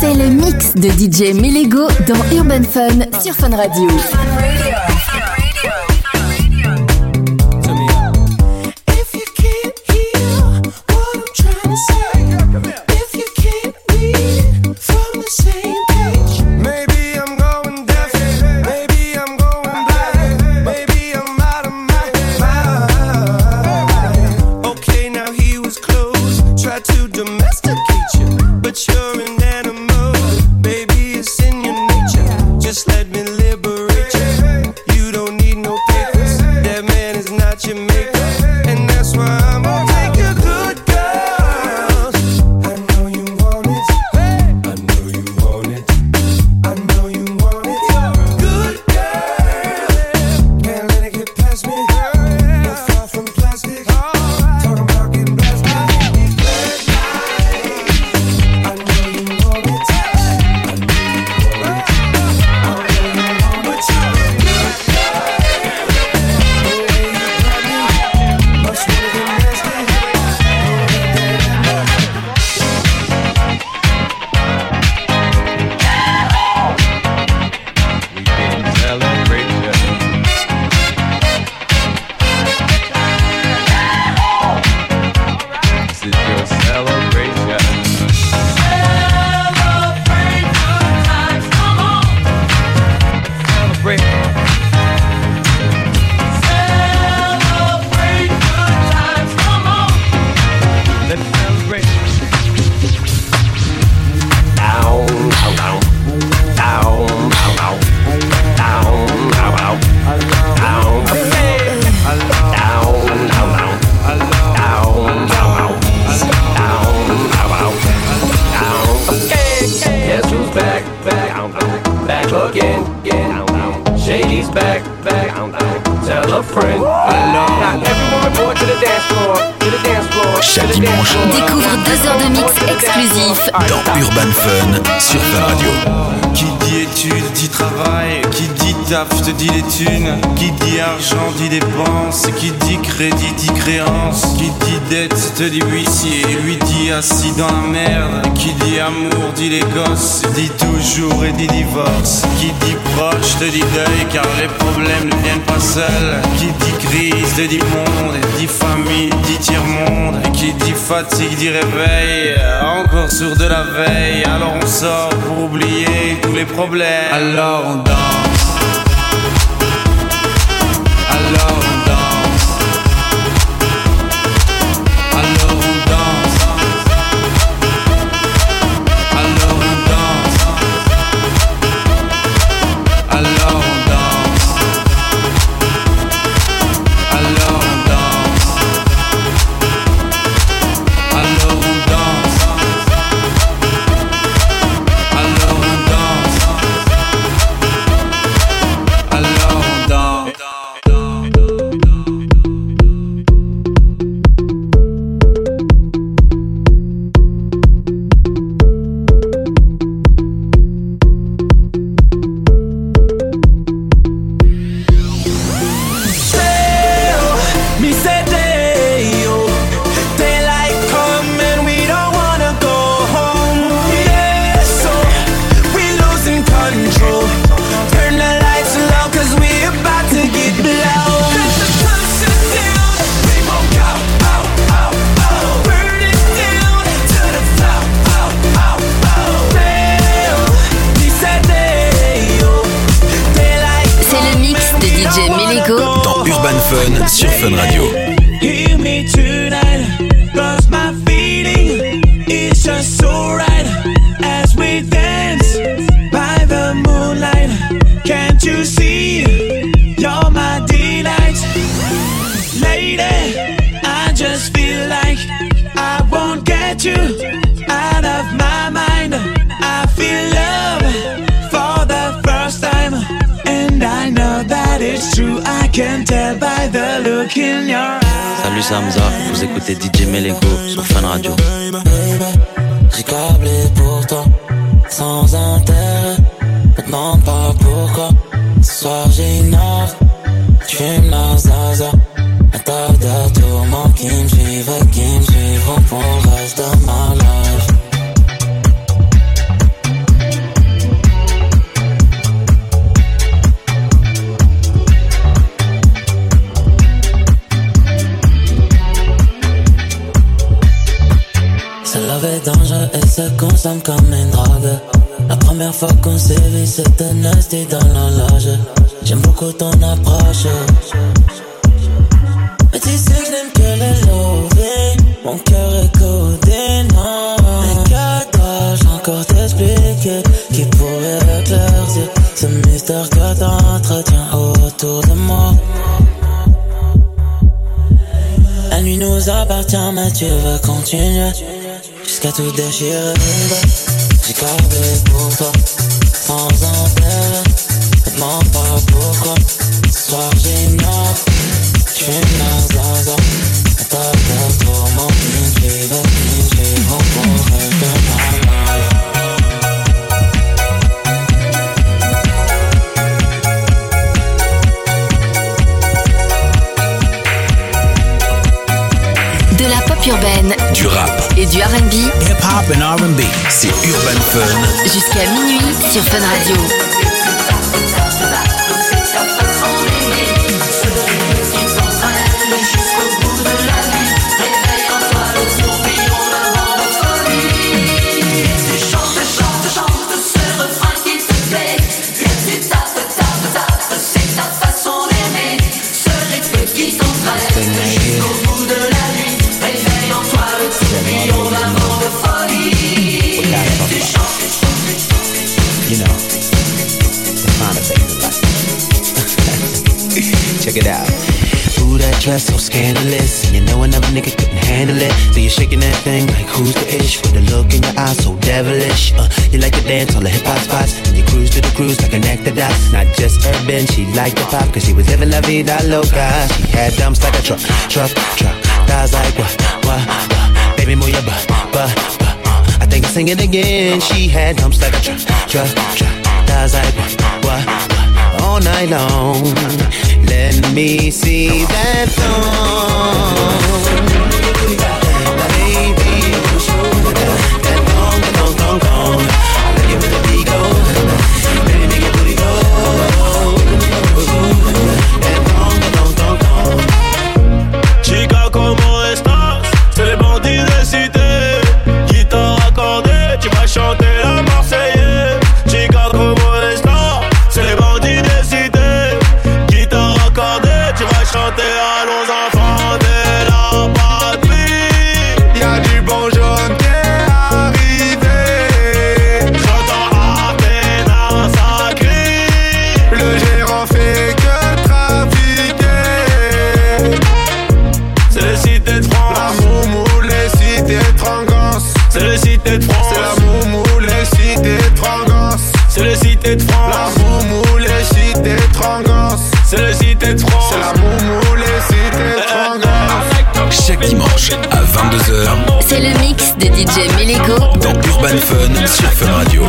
C'est le mix de DJ Melego dans Urban Fun sur Fun Radio. Fun sur Fun Radio. Hear me my feeling is just so right as we dance by the moonlight. Can't you see? You're my delight, lady. I just feel like I won't get you. Vous écoutez DJ Melego sur Fan Radio. Jusqu'à tout déchirer, J'ai gardé pour toi me see that dawn. Urban Fun sur Fun Radio.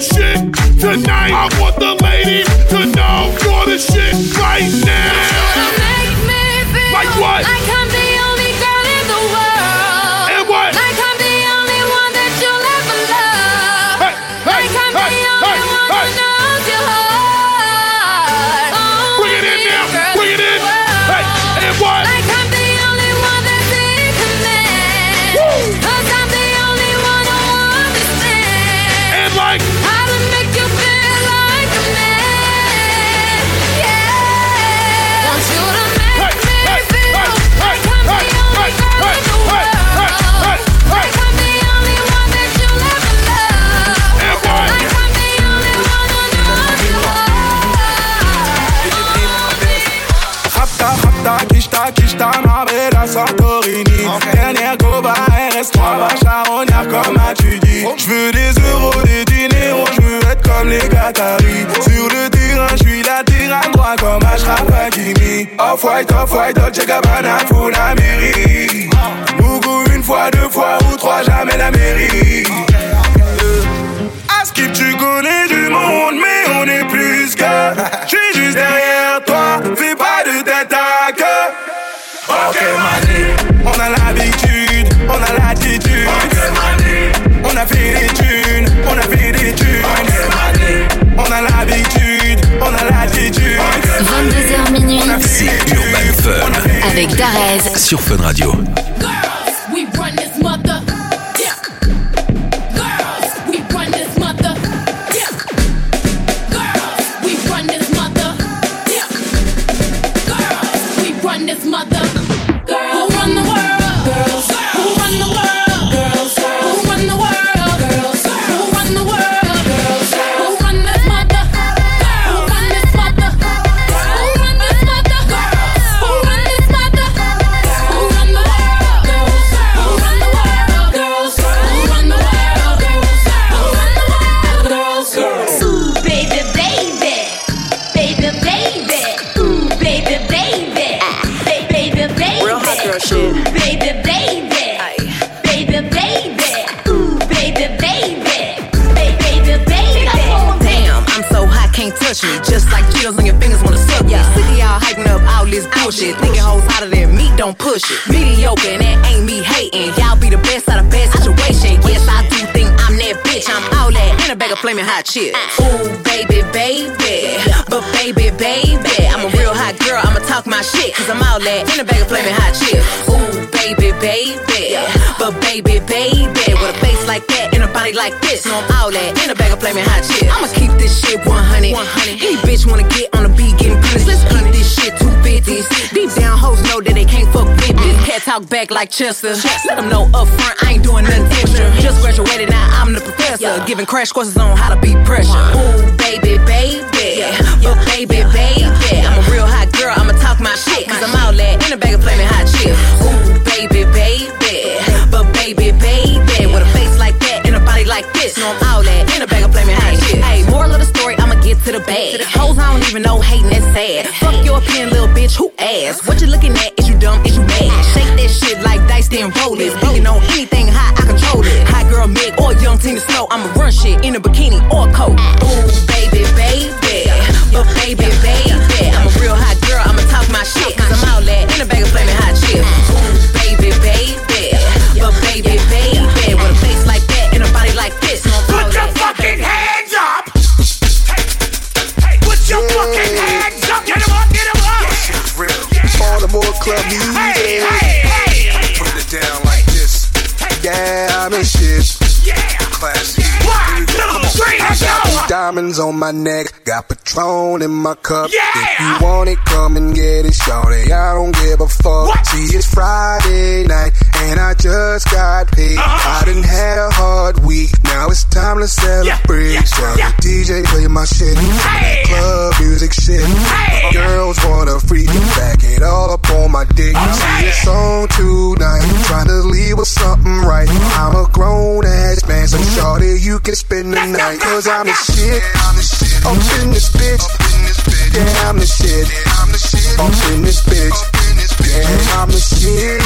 shit tonight. I want the ladies to know you're the shit right now. Off-white, off-white, Dolce Gabbana, Funamiri. Mougou une fois, deux fois ou trois, jamais la mairie. Sur Fun Radio. Chips. Ooh, baby, baby. But baby, baby. I'm a real hot girl, I'ma talk my shit. Cause I'm all that in a bag of flaming hot chips. Ooh, baby, baby. But baby, baby. With a face like that and a body like this. No, I'm all that in a bag of flaming hot chips. I'ma keep this shit 100. 100. Any bitch wanna get on the This cat talk back like Chester. Let them know up front, I ain't doing nothing extra. Just graduated, now I'm the professor. Giving crash courses on how to beat pressure. Ooh, baby, baby. But baby, baby. I'm a real hot girl, I'ma talk my shit. Cause I'm all that in a bag of flaming hot chips. Ooh, baby, baby. But baby, baby. With a face like that and a body like this. No, I'm all that in a bag of flaming hot chips. Hey, moral of the story, I'ma get to the bag. Hoes, I don't even know, hating that's sad. Fuck your opinion, little bitch, who ass? What you looking at? Is you dumb? Is you mad? Shake shit like dice, then roll it. Speaking on anything hot, I control it. Hot girl, Meg, or young Tina Snow, I'ma run shit in a bikini or a coat. Ooh, baby, baby. But baby, baby. I'm a real hot girl, I'ma talk my shit. Cause I'm all that in a bag of flaming hot chips. Ooh, baby, baby. But baby, baby. With a face like that and a body like this. No, Put your fucking hands up! Put your fucking hands up! Get 'em up, get 'em up! Baltimore club music. Hey, hey, hey! Yeah, I'm in shit. Yeah! Classy. One, Diamonds on my neck, got Patron in my cup. Yeah! If you want it, come and get it, shorty. I don't give a fuck. What? See, it's Friday night, and I just got paid. Uh-huh. I done had a hard week, now it's time to celebrate. yeah, yeah. the DJ play my shit, Hey! that club music shit. Hey! Girls wanna freak and back it all up on my dick. See, it's on tonight, trying to leave with something right. I'm a grown ass man, so shorty, you can spend the night. Cause I'm the shit. Up in this bitch. Yeah, I'm the shit. Up in this bitch. Yeah, I'm the shit.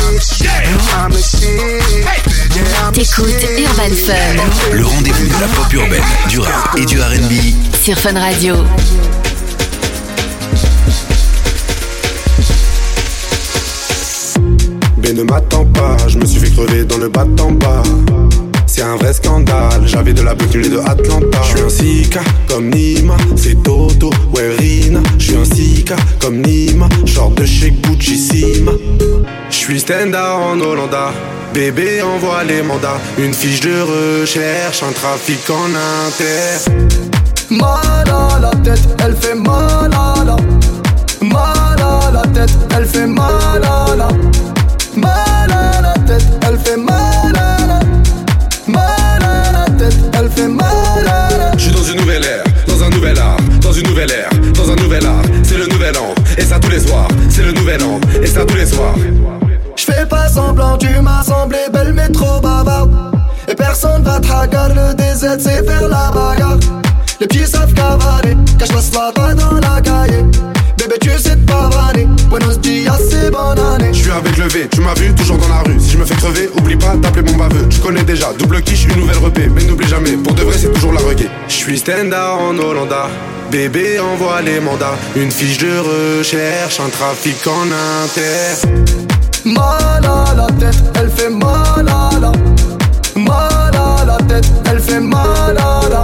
I'm the shit. Yeah, T'écoutes shit. Urban Fun Le rendez-vous de la pop urbaine, du rap et du R&B. sur Fun Radio. Mais ne m'attends pas, je me suis fait crever dans le bas en bas. C'est un vrai scandale, j'avais de la bulle de Atlanta. Je suis un sika comme Nima, c'est Toto, ouais Rina. Je suis un sika comme Nima, genre de chez Gucci Sima. Je suis stand-up en Hollanda, bébé envoie les mandats. Une fiche de recherche, un trafic en inter. Mal à la tête, elle fait mal à la. Mal à la tête, elle fait mal à la. Mal à la tête, elle fait mal à la. Fait mal. Je suis dans une nouvelle ère, dans un nouvel art, dans une nouvelle ère, dans un nouvel art. C'est le nouvel an, et ça tous les soirs. C'est le nouvel an, et ça tous les soirs. J'fais pas semblant, tu m'as semblé belle mais trop bavarde. Et personne va te le DZ c'est faire la bagarre. Les petits savent cavaler, cache la slava dans la cahier. Tu m'as vu toujours dans la rue. Si je me fais crever, oublie pas d'appeler mon baveux. Tu connais déjà, double quiche, une nouvelle repée. Mais n'oublie jamais, pour de vrai, c'est toujours la reggae. Je suis stand en Hollanda. Bébé envoie les mandats, une fiche de recherche, un trafic en inter. Mal à la tête, elle fait mal à la. Mal à la tête, elle fait mal à la.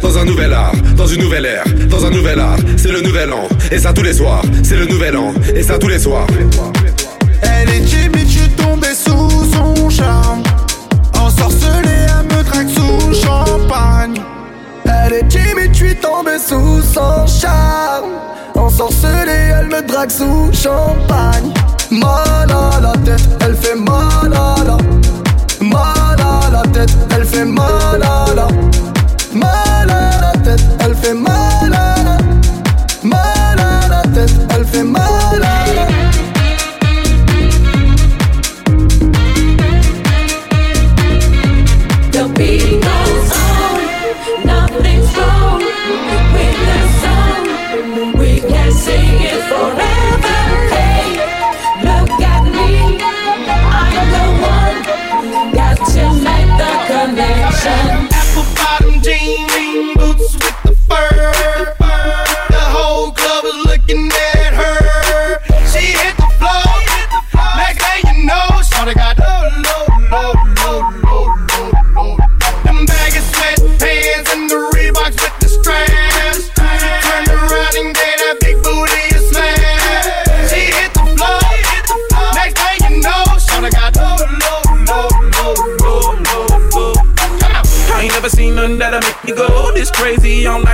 Dans un nouvel art, dans une nouvelle ère, dans un nouvel art. C'est le nouvel an, et ça tous les soirs. C'est le nouvel an, et ça tous les soirs. Elle est timide, je suis tombé sous son charme. Ensorcelée, elle me drague sous champagne. Elle est timide, je suis tombé sous son charme. Ensorcelée, elle me drague sous champagne. Mal à la tête, elle fait mal à la. Mal à la tête, elle fait mal à la. Mal I'm like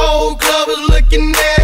whole club is looking at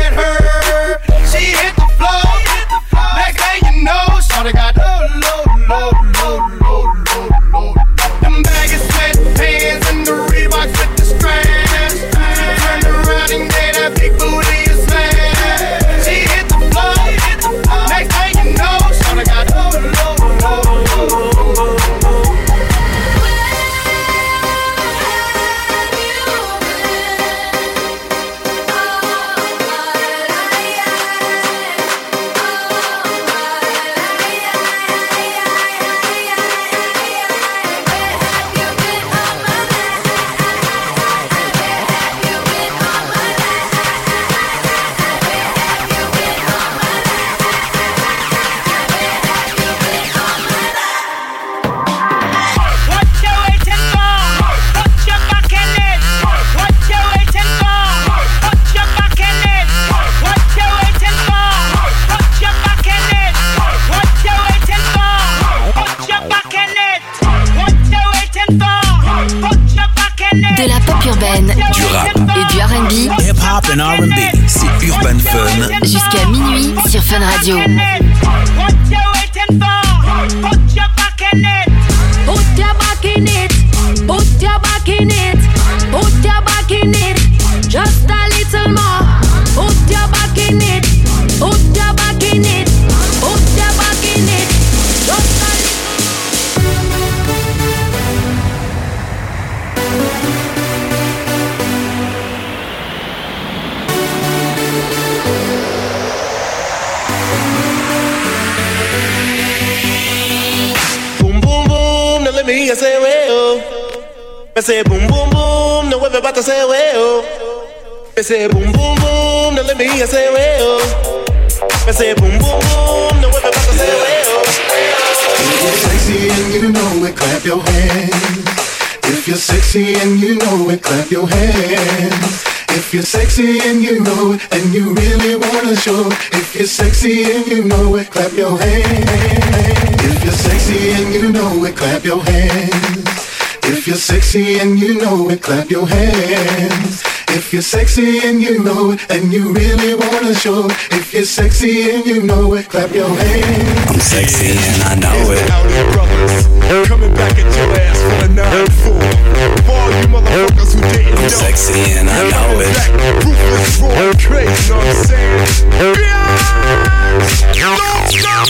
Radio. say boom boom boom, now let me hear say well. I say boom boom boom, now everybody say well. If you're sexy and you know it, clap your hands. If you're sexy and you know it, clap your hands. If you're sexy and you know it, and you really wanna show. If you're sexy and you know it, clap your hands. If you're sexy and you know it, clap your hands. If you're sexy and you know it, clap your hands. If you're sexy and you know it, and you really wanna show it. If you're sexy and you know it, clap your hands. I'm sexy and I know it. Out brothers, coming back at your ass for a nine four. All you motherfuckers who didn't I'm know. sexy and I know it. Back, ruthless, raw, crazy, know what I'm saying? Don't stop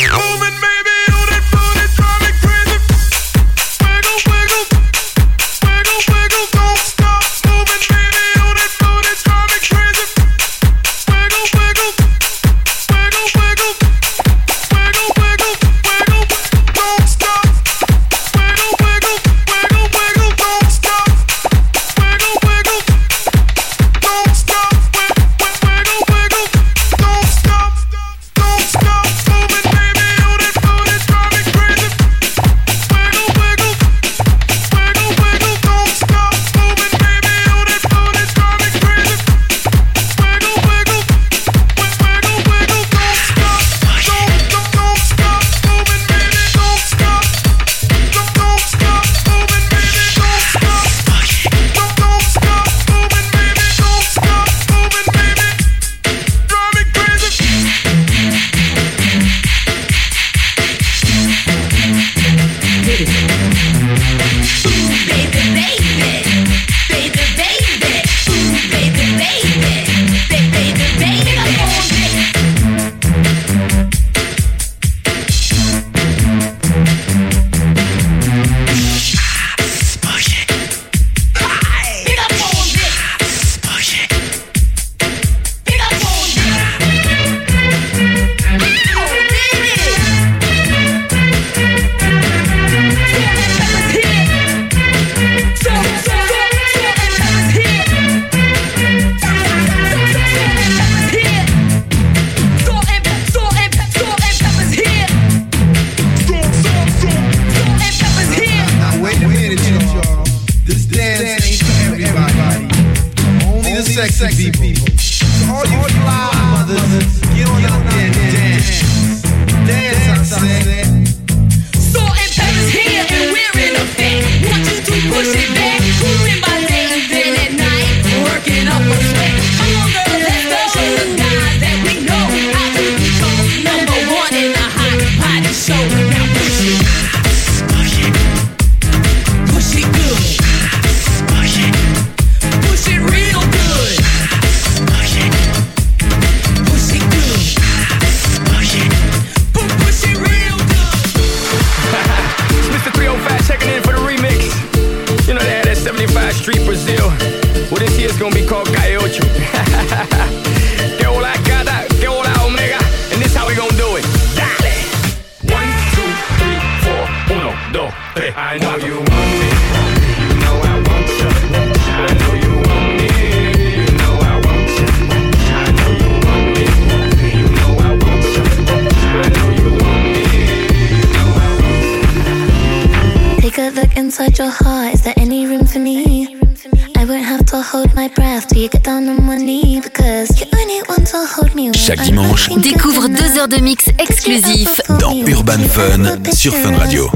Fun sur Fun Radio.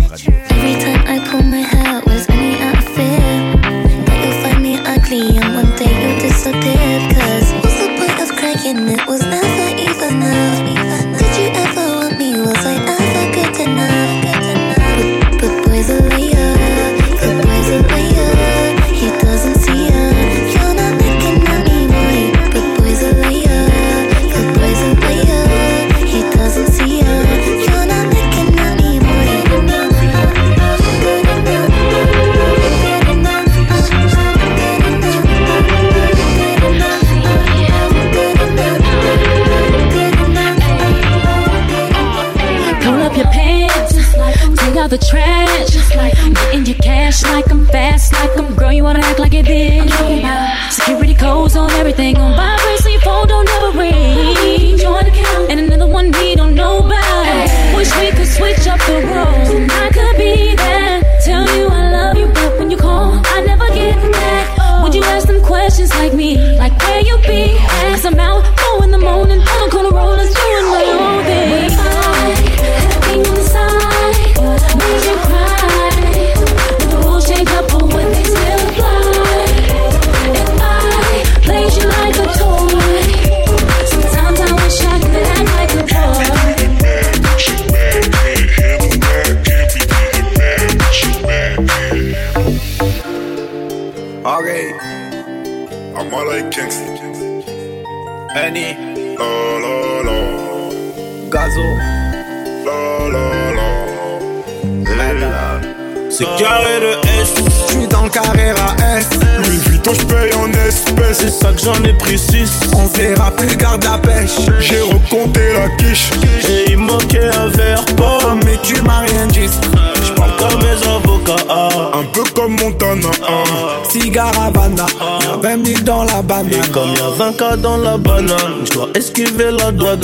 Comme y'a 20 cas dans la banane, j'dois esquiver la douane.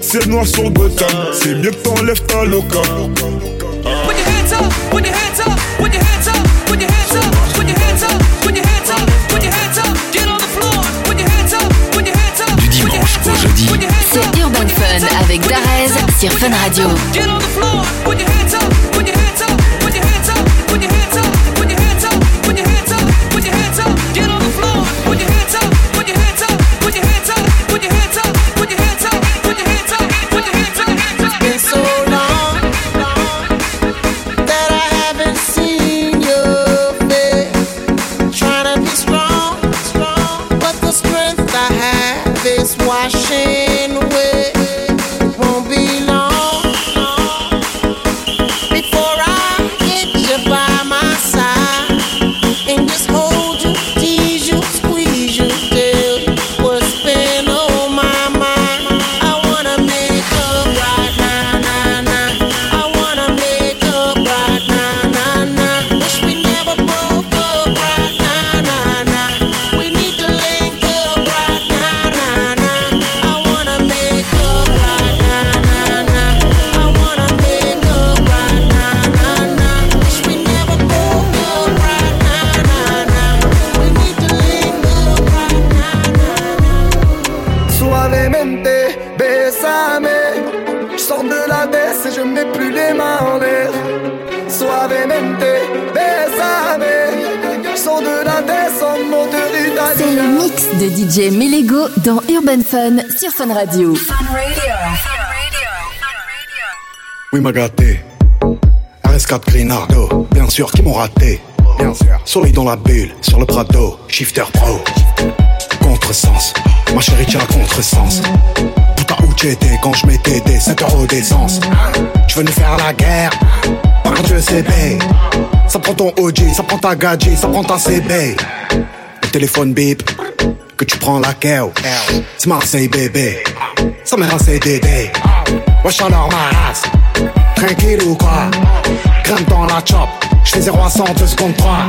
C'est noir sur Gotham. C'est mieux que t'enlèves ta loca. Put your hands up, put your hands up, put your hands up, put your hands up, put your hands up, put your hands up, put your hands up, get on the floor, put your hands up, put your hands up. Du dimanche au jeudi, C'est Urban Fun avec Darez sur Fun Radio. Oui, m'a gâté. RS4 Grinardo, bien sûr, qui m'ont raté. Bien sûr. Soleil dans la bulle, sur le Prado, shifter pro. Contresens, ma chérie, tiens, contresens. Putain, où t'étais quand je mettais des 5 euros d'essence Tu venais faire la guerre, par Dieu CB. Ça prend ton OG, ça prend ta gadget, ça prend ta CB. Le téléphone bip, que tu prends la keo. C'est Marseille bébé, ça m'a un CDD. Wesh alors ma race, tranquille ou quoi? Grimpe dans la chop, j'fais 0 à 100 2 secondes 3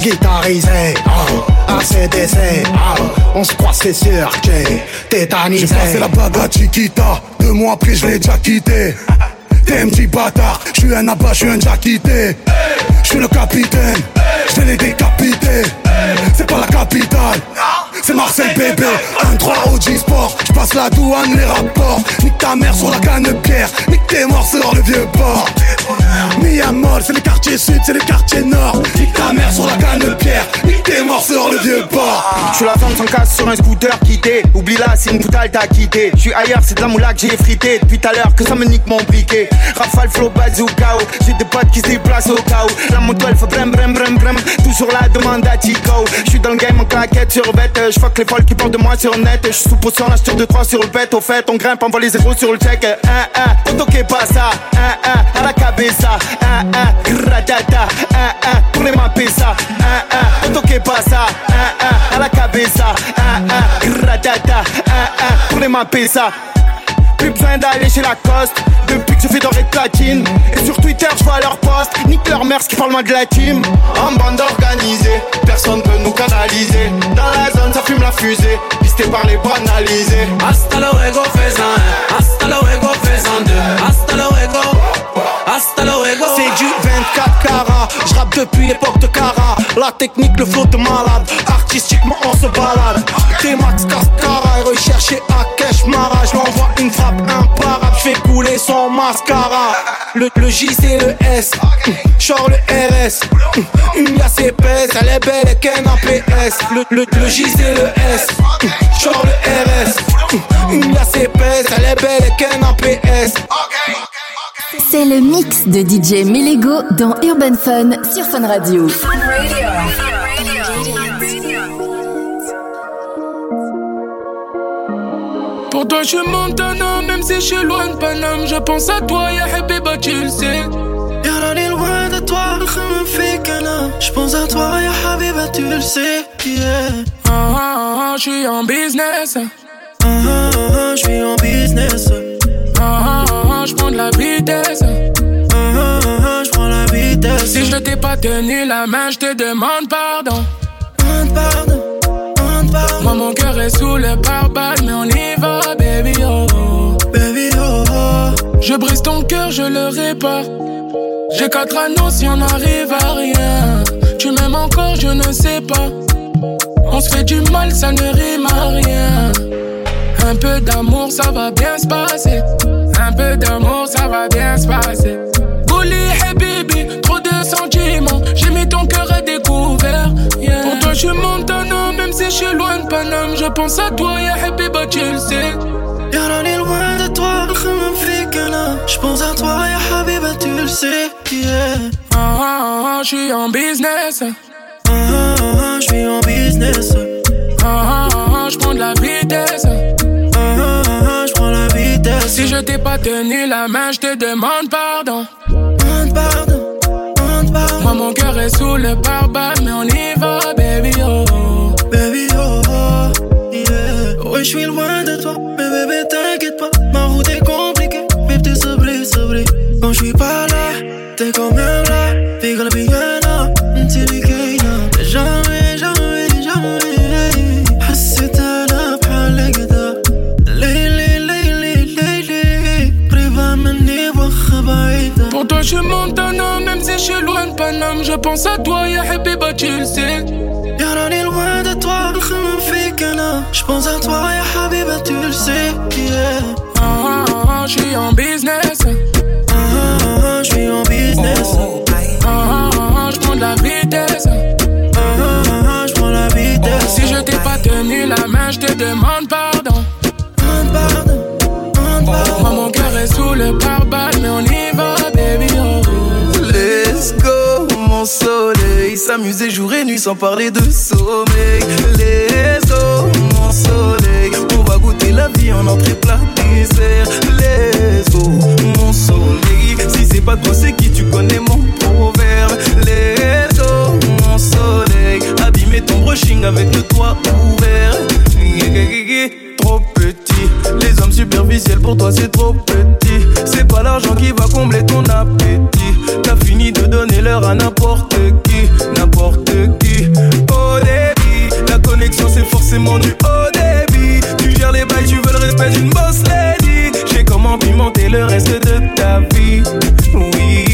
Guitarisé, oh, ACDC, oh, on se croit c'est sûr que tétanisé. J'ai passé la bague à Chiquita, deux mois après je l'ai déjà quitté. T'es un petit bâtard, je suis un abat, je suis un déjà quitté. Je suis le capitaine, je vais les décapiter. C'est pas la capitale, c'est Marseille bébé. 1-3 OG Sport, je passe la douane, les rapports. Nique ta mère sur la canne de pierre, nique tes morts sur le vieux port. Miamol, c'est les quartiers sud, c'est les quartiers nord. Nique ta mère sur la canne de pierre, nique tes morts sur le vieux port. Je suis la femme sans casse sur un scooter quitté. Oublie là, c'est une poutale t'as quitté. Je suis ailleurs, c'est de la moula que j'ai frité. Depuis tout à l'heure que ça me nique mon briquet. Rafale, flow, bazooka. J'ai des potes qui se déplacent au où. La moto elle fait brem, brem, brem, brem. Toujours la demande à Tico. Je suis dans le game en claquette sur bête. Je fuck les folles qui parlent de moi sur net. Je suis sous potion, je de 3 sur le bête. Au fait, on grimpe, on voit les zéros sur le check. On toque pas ça. À la cabeza. Un, un, gratata. Un, un, pour les mapper ça. Un, un, on toque pas ça. Un, un, à la cabeza. Un, pour les mapper ça. Plus besoin d'aller chez Lacoste Depuis que je fais doré de platine Et sur Twitter je vois leur post Nique leur mère ce qui parle moins de la team. En bande organisée Personne peut nous canaliser. Dans la zone ça fume la fusée. Pisté par les banalisés Hasta luego faisant un, hasta luego faisant deux, hasta luego, hasta luego. C'est du 24 carats, je rappe depuis l'époque de Cara. La technique, le flow de malade, artistiquement on se balade. T-Max Cascara et recherché à Mara. Je l'envoie une frappe imparable, je fais couler son mascara. Le, le J c'est le S, genre le RS Une liasse épaisse, elle est belle et qu'un APS Le, le, le J c'est le S, genre le RS Une liasse épaisse, elle est belle et qu'un APS c'est le mix de DJ Melego dans Urban Fun sur Fun Radio. Pour toi je Montana, même si je suis loin de Paname. Je pense à toi, ya Habiba, tu le sais. Y'a est loin de toi, me fait Je pense à toi, ya Habiba, tu le sais. Yeah. Ah, ah ah ah, je suis en business. Ah ah ah, je suis en business. Ah ah je prends de la vitesse. Ah, je prends la vitesse. Si je t'ai pas tenu la main, je te demande pardon. Demande pardon, demande pardon. Moi, mon cœur est sous le pare-balles, mais on y va, baby, oh. Baby, oh, oh. Je brise ton cœur, je le répare. J'ai quatre anneaux si on arrive à rien. Tu m'aimes encore, je ne sais pas. On se fait du mal, ça ne rime à rien. Un peu d'amour, ça va bien se passer. Un peu d'amour, ça va bien se passer. Bully, hey baby, trop de sentiments. J'ai mis ton cœur à découvert. yeah. Pour toi, je suis Montana, même si je suis loin de Paname. Je pense à toi, ya Habiba, tu le sais. Y'a est loin de toi, Je pense à toi, ya Habiba, tu le sais. Yeah. Ah, ah, ah, je suis en business. Ah, ah, ah, je suis en business. Ah, ah, ah, je prends de la vitesse. Si je t'ai pas tenu la main, je te demande pardon. Demande pardon, demande pardon. Moi, mon cœur est sous le pare-balles, mais on y va, baby, oh. Baby, oh, oh, yeah. Ouais, je suis loin de toi, mais bébé, t'inquiète pas. Ma route est compliquée, mais t'es sobre, sobre. Quand je suis pas là, t'es quand même là. Figa la Je pense à toi, ya Habiba, tu le sais. Yarani, loin de toi, je pense à toi, ya Habiba, tu le sais. Yeah. Ah, ah, ah, je suis en business. S'amuser jour et nuit sans parler de sommeil. Let's go, mon soleil. On va goûter la vie en entrée plat dessert. Let's go, mon soleil. Si c'est pas toi, c'est qui tu connais mon proverbe. Let's go, mon soleil. Abîmer ton brushing avec le toit ouvert. Trop petit, les hommes superficiels pour toi c'est trop petit. C'est pas l'argent qui va combler ton appétit. T'as fini de donner l'heure à n'importe qui, n'importe qui. Au débit, la connexion c'est forcément du haut débit. Tu gères les bails, tu veux le respect d'une boss lady. J'ai comment pimenter le reste de ta vie. Oui.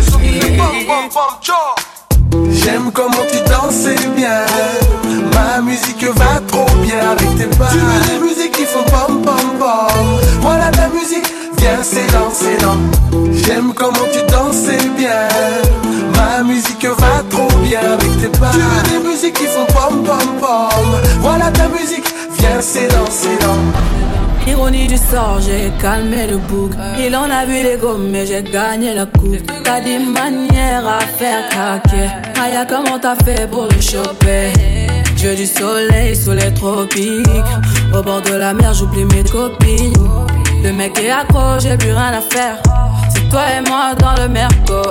J'aime comment tu danses bien. Ma musique va trop bien avec tes pas. Tu veux des musiques qui font pom pom pom. Voilà ta musique, viens c'est dans, c'est dans. J'aime comment tu danses bien. Ma musique va trop bien avec tes pas. Tu veux des musiques qui font pom pom pom. Voilà ta musique, viens c'est dans, c'est dans. Ironie du sort, j'ai calmé le bouc. Il en a vu les gommes, mais j'ai gagné la coupe. T'as des manières à faire craquer. Aya, comment t'as fait pour le choper? Veux du soleil sous les tropiques. Au bord de la mer, j'oublie mes copines. Le mec est accro, j'ai plus rien à faire. Toi et moi dans le merco.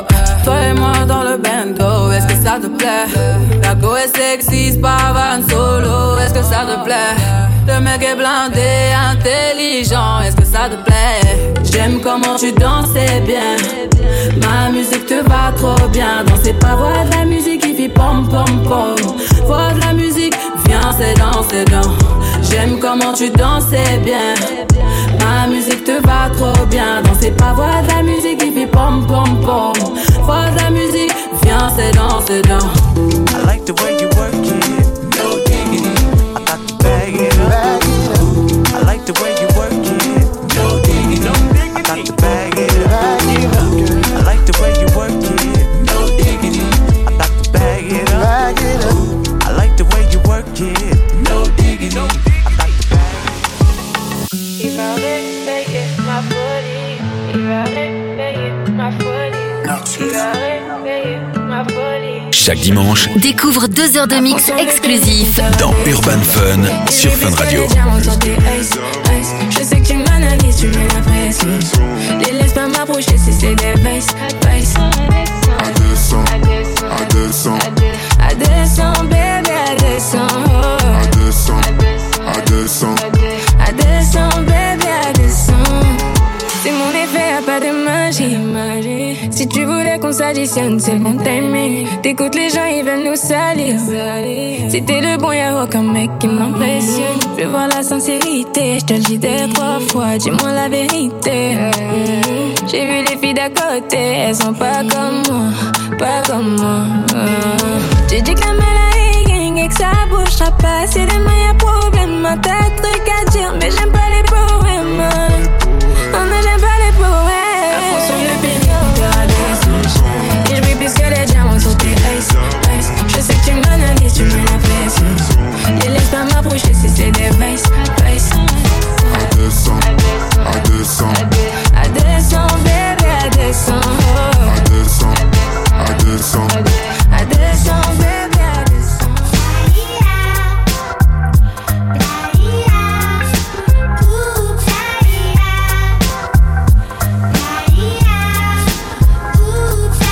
Toi et moi dans le bando. Est-ce que ça te plaît? La go est sexy, pas van solo. Est-ce que ça te plaît? Le mec est blindé, intelligent, est-ce que ça te plaît? J'aime comment tu dansais bien Ma musique te va trop bien Danser pas, voix de la musique qui fait pom pom pom Voix de la musique, viens c'est dans, c'est dans J'aime comment tu dansais bien Ma musique te va trop bien Danser pas, voix de la musique qui fait pom pom pom Voix de la musique, viens c'est dans, c'est dans I like the way you work it. No diggity. I got to bag it up. Chaque dimanche, Découvre deux heures de mix exclusif dans Urban Fun sur Fun Radio. Je sais que tu m'analyses, tu mets la pression. Les laisse pas m'approcher si c'est des vices. À 200, à 200, À s'additionne, c'est bon timing. T'écoutes les gens, ils veulent nous salir. T'es le bon, y'a aucun mec qui m'impressionne. Je veux voir la sincérité, je te le dis deux, trois fois. Dis-moi la vérité. J'ai vu les filles d'à côté, elles sont pas comme moi, pas comme moi. Tu dis que la maladie et que ça bougera pas. C'est des meilleurs problèmes, t'as de trucs à dire, mais j'aime pas les poèmes. Tu mets la pression. Les laisse pas m'approcher si c'est des vices, vices. À 200, à 200, À 200, bébé, à 200. oh. à 200, à 200. À 200, bébé, à 200.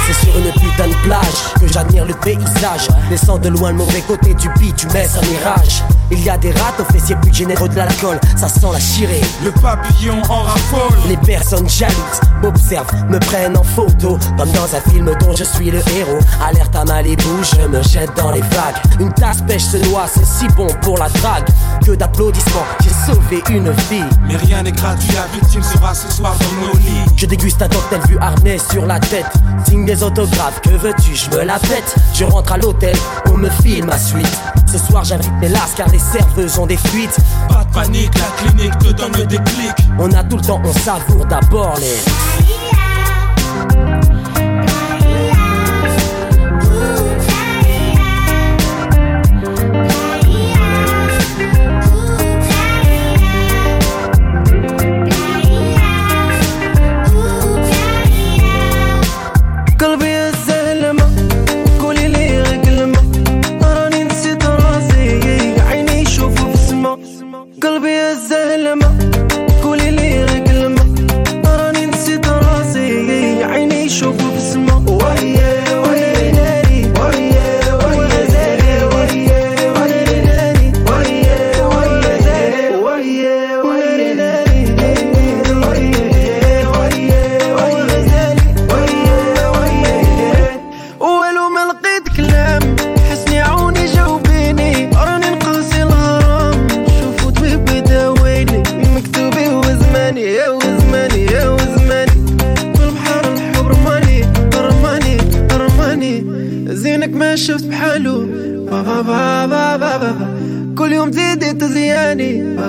C'est sur une putain de plage que j'admire le paysage. Laissant de loin le mauvais côté du bitume, un mirage. Il y a des rats aux fessiers plus généreux de l'alcool, ça sent la chirée. Le papillon en raffole. Les personnes jalouses m'observent, me prennent en photo, comme dans un film dont je suis le héros. Alerte à Malibu, je me jette dans les vagues. Une tasse pêche se noie, c'est si bon pour la drague. Que d'applaudissements, j'ai sauvé une vie. Mais rien n'est gratuit, la victime sera ce soir dans nos lits. Je déguste un cocktail vu harnais sur la tête. Signe des autographes, que veux-tu, je me la pète. Je rentre à l'hôtel, on me file ma suite. Ce soir j'invite mes lasses car les serveuses ont des fuites. Pas de panique, la clinique te donne le déclic. On a tout le temps, on savoure d'abord les.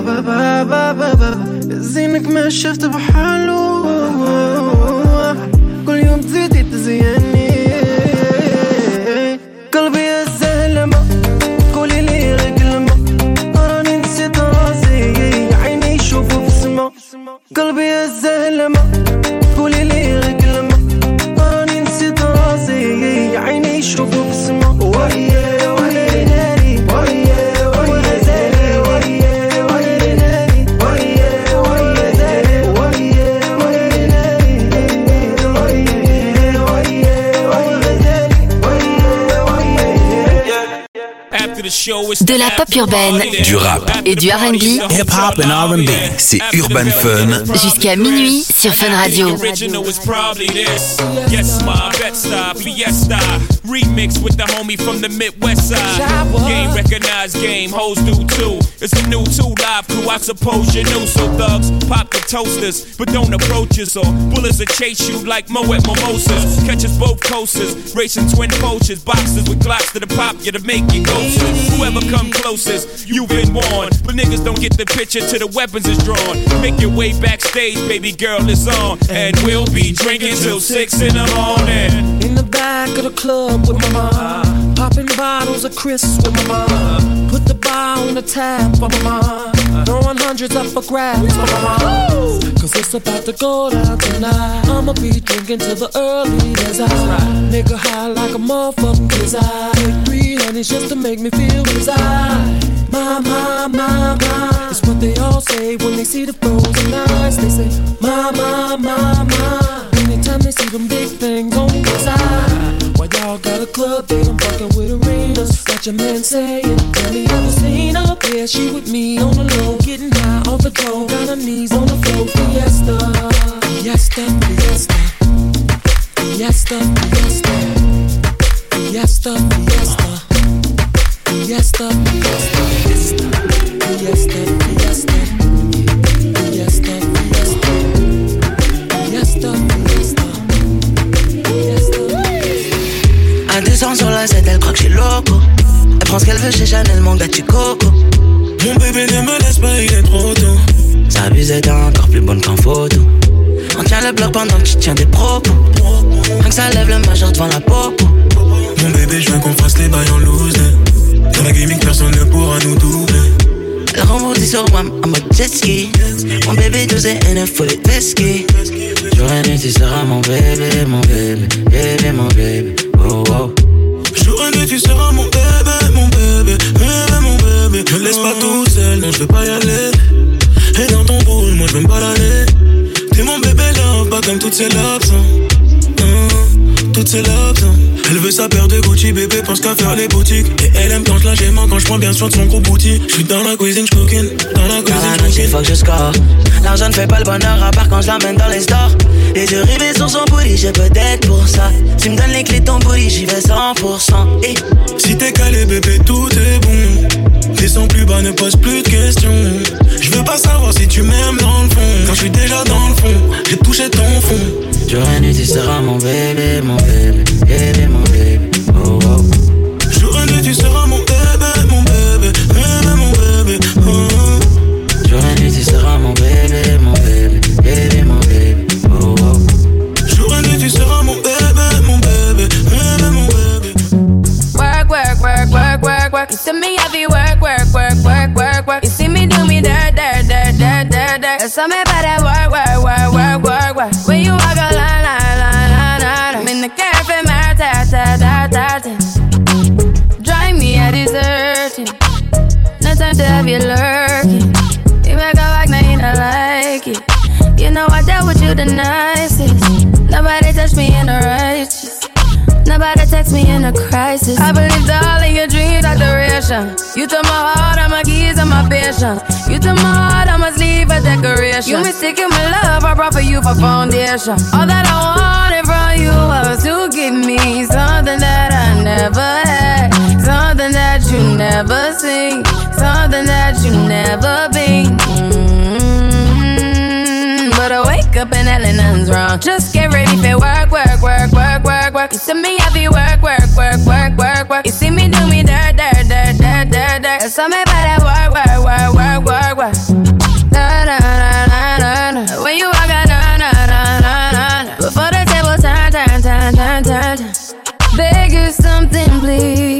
بابا بابا بابا زينك ما شفت بحالو De la pop urbaine, Du rap, et du R&B hip-hop and R&B. C'est Urban Fun jusqu'à minuit sur Fun Radio. original is probably this. Yes, my Bed-Stuy Fiesta. Remix with the homie from the Midwest side. Game recognized game, hoes do too. It's a new two live crew, I suppose you knew. So thugs, pop the toasters, but don't approach us. Or bullets will chase you like Moet Mimosas. Catch us both coasters, racing twin poachers. Boxers with glocks to the pop you to make you ghosts. Whoever come closest, you've been warned. But niggas don't get the picture till the weapons is drawn. Make your way backstage, baby girl is on. And we'll be drinking till six in the morning. In the back of the club with my mom. Popping bottles of Chris with my mom. Put the bar on the tap for my mom. Throwing hundreds up for grabs. Cause it's about to go down tonight. I'ma be drinking till the early days. I nigga high like a motherfucking kiss. I take three honeys just to make me feel inside. My, my, my, my. It's what they all say when they see the frozen eyes. They say, my, my, my, my. Anytime they see them big things on the side. Why y'all got a club date? I'm fucking with arenas. Got your man saying, tell me ever seen her? Yeah, she with me on the low, getting high off the dough. Got her knees on the floor. Fiesta, fiesta, fiesta. Fiesta, fiesta. Fiesta, fiesta. Fiesta, fiesta. Fiesta, fiesta. Fiesta, fiesta. Fiesta, 200 sur la 7, elle croit que je suis loco. Elle prend ce qu'elle veut chez Chanel, mon gars, tu coco. Mon bébé ne me laisse pas, il est trop tôt. Sa bise est encore plus bonne qu'en photo. On tient le bloc pendant que tu tiens des propos. Rien que ça lève le majeur devant la popo. Mon bébé, je veux qu'on fasse les bails en loose. Dans la gaming, personne ne pourra nous doubler. Elle rebondit sur moi en mode jet ski. Mon bébé 12 et il faut les whisky. Jour et nuit, tu seras mon bébé, mon bébé, bébé, mon bébé. Oh, oh. Tu seras mon bébé, mon bébé, bébé, mon bébé. Me laisse pas tout seul, non, je veux pas y aller. Et dans ton boule, moi je veux me balader. T'es mon bébé là, pas comme toutes ces lobes. Hein, toutes ces lobes. hein. Elle veut sa paire de Gucci, bébé pense qu'à faire les boutiques. Et elle aime quand je la j'aime quand je prends bien soin de son gros bouti. Je suis dans la cuisine, je. Dans la cuisine, il faut que je score. L'argent ne fait pas le bonheur, à part quand je l'emmène dans les stores. Les yeux rivés sur son booty, j'ai peut-être pour ça. Tu me donnes les clés de ton booty, j'y vais 100%. Et Si t'es calé, bébé, tout est bon. Descends plus bas, ne pose plus de questions. Je veux pas savoir si tu m'aimes dans le fond. Quand je suis déjà dans le fond, j'ai touché ton fond. Jour et nuit, tu seras mon bébé, mon bébé, bébé, mon bébé. Oh, oh. Jour et nuit, tu seras mon bébé, mon bébé, bébé, mon bébé. Oh. Jour et nuit, tu seras mon bébé, mon bébé, bébé, mon bébé. Oh, oh. Jour et nuit, tu seras mon bébé, mon bébé, bébé, mon bébé. Work, work, work, work, work, work. You see me work, work, work, work, work, work. You see me do me dirt, dirt, dirt. There's something about that work, work, work, work, work, work. When you Have you lurking. You make a walk, now you not like it. You know I dealt with you the nicest. Nobody touched me in the righteous. Nobody text me in a crisis. I believed all of your dreams are duration. You took my heart, all my keys, and my patience. You took my heart, I must leave a decoration. You mistaken my love, I brought for you for foundation. All that I wanted from you was to give me something that I never had, something that you never seen, something that you never been. Mm, But I wake up and hell nothing's wrong. Just get ready for work, work, work, work, work, work. You see me heavy work, work, work, work, work, work. You see me do me dirt, dirt, dirt, dirt, dirt, dirt. There's something about that work, work, work, work, work, work. Na na na na na na. When you walk out, na na na na na. Before the table turn, turn, turn, turn, turn, turn. Beg you something, please.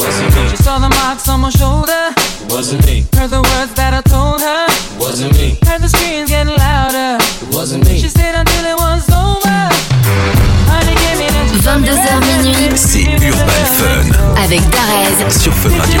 Wasn't me. She saw the marks on my shoulder. Wasn't me. Heard the words that I told her. Wasn't me. Heard the screams getting louder. It wasn't me. She stayed until it was over. Honey gave me that 22h minuit, C'est Urban Fun avec Darez sur Fun Radio.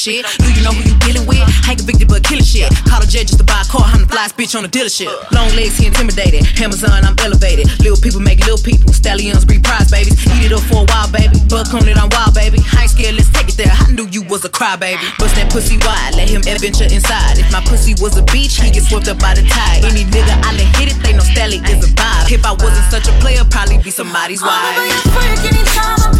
Shit. Do you know who you dealing with? I ain't convicted but killing shit. Call a jet just to buy a car. I'm the flyest bitch on the dealership. Long legs, he intimidated. Amazon, I'm elevated. Little people make little people. Stallions breed prize babies. Eat it up for a while, baby. Buck on it, I'm wild, baby. High scale, let's take it there. I knew you was a crybaby. Bust that pussy wide, let him adventure inside. If my pussy was a beach, he get swept up by the tide. Any nigga I let hit it, they know Stally is a vibe. If I wasn't such a player, probably be somebody's wife. Freak anytime I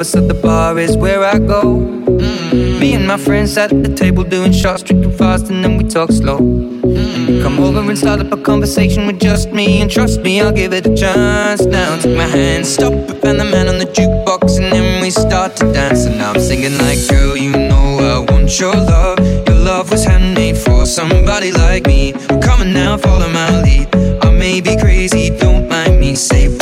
The so the bar is where I go. Mm. Me and my friends sat at the table doing shots, drinking fast, and then we talk slow. Mm. Come over and start up a conversation with just me, and trust me, I'll give it a chance. Now take my hand, stop and the man on the jukebox, and then we start to dance. And now I'm singing like, girl, you know I want your love. Your love was handmade for somebody like me. Come on now, follow my lead. I may be crazy, don't mind me. Say,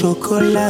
chocolat.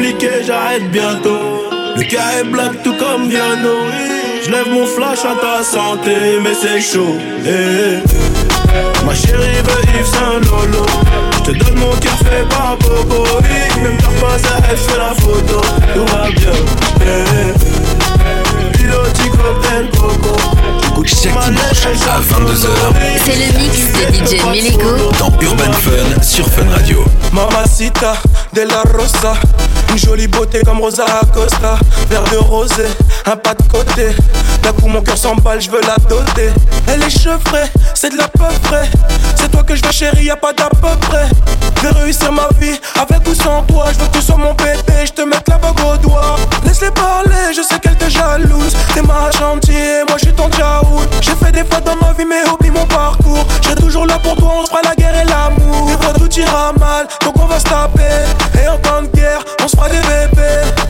Compliqué, j'arrête bientôt. Le cas est black tout comme Viano. Je lève mon flash à ta santé, mais c'est chaud. eh. Ma chérie veut Yves Saint Lolo. Je te donne mon cœur fait par Bobo. Oui, Même t'as pas à elle, je fais la photo. Tout va bien. eh. Piloti cocktail coco. Chaque dimanche à 22h C'est le mix de DJ Miligo dans Urban Fun sur Fun Radio. Mamacita de la Rosa Une jolie beauté comme Rosa Acosta. Verre de rosé, un pas de côté D'un coup mon cœur s'emballe, je veux la doter. Elle est chevrée, c'est de la peu C'est toi que je veux chérie, y a pas d'à peu près. Je vais réussir ma vie, avec ou sans toi. Je veux que tu sois mon bébé, je te mette la bague au doigt. Laisse-les parler, je sais qu'elle te jalouse. T'es ma gentille, moi je suis ton jaoud. J'ai fait des fois dans ma vie mais oublie mon parcours. Serai toujours là pour toi, on se fera la guerre et l'amour. Des fois tout ira mal, donc on va se taper. Et en temps de guerre, on se fera des bébés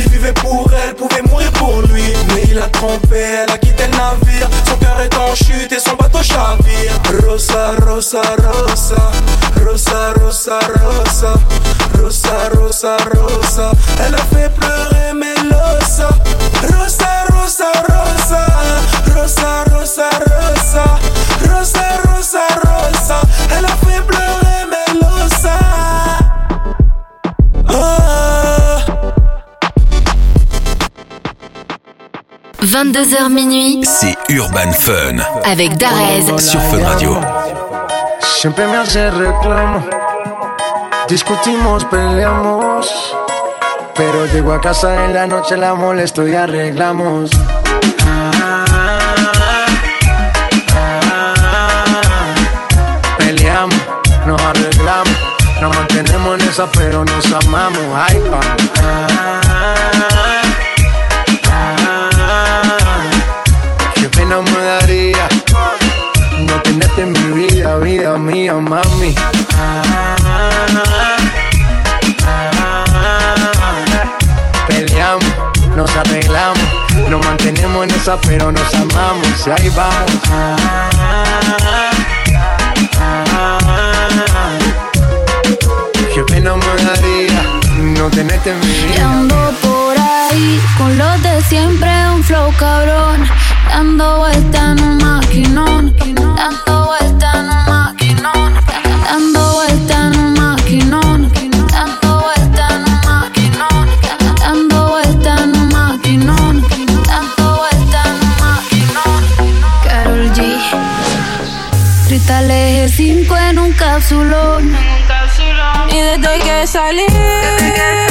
vivait pour elle, pouvait mourir pour lui. Mais il a trompé, elle a quitté le navire. Son cœur est en chute et son bateau chavire. Rosa, Rosa, Rosa. Rosa, Rosa, Rosa. Rosa, Rosa, Rosa. Elle a fait pleurer Melosa. Rosa, Rosa, Rosa. Rosa, Rosa, Rosa 22h minuit C'est Urban Fun avec Darez sur Fun Radio. Siempre me hace reclamo. Discutimos, peleamos. Pero llego a casa en la noche, la molesto y arreglamos. Peleamos, nos arreglamos. Nos mantenemos en esa, pero nos amamos. Ay, Qué mantenemos en esa, pero nos amamos. Y ahí vamos. Qué pena me daría no tenerte en mi vida. ando por ahí con los de siempre, un flow cabrón. Dando vuelta en un maquinón. Dando un cápsulón. Y desde que. Desde que salí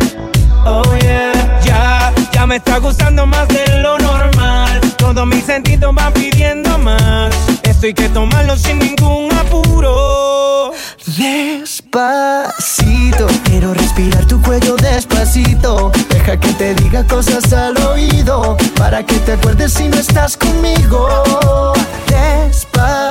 Oh yeah, ya, ya me está gustando más de lo normal. Todos mis sentidos van pidiendo más. Esto hay que tomarlo sin ningún apuro. Despacito, quiero respirar tu cuello despacito. Deja que te diga cosas al oído. Para que te acuerdes si no estás conmigo. Despacito,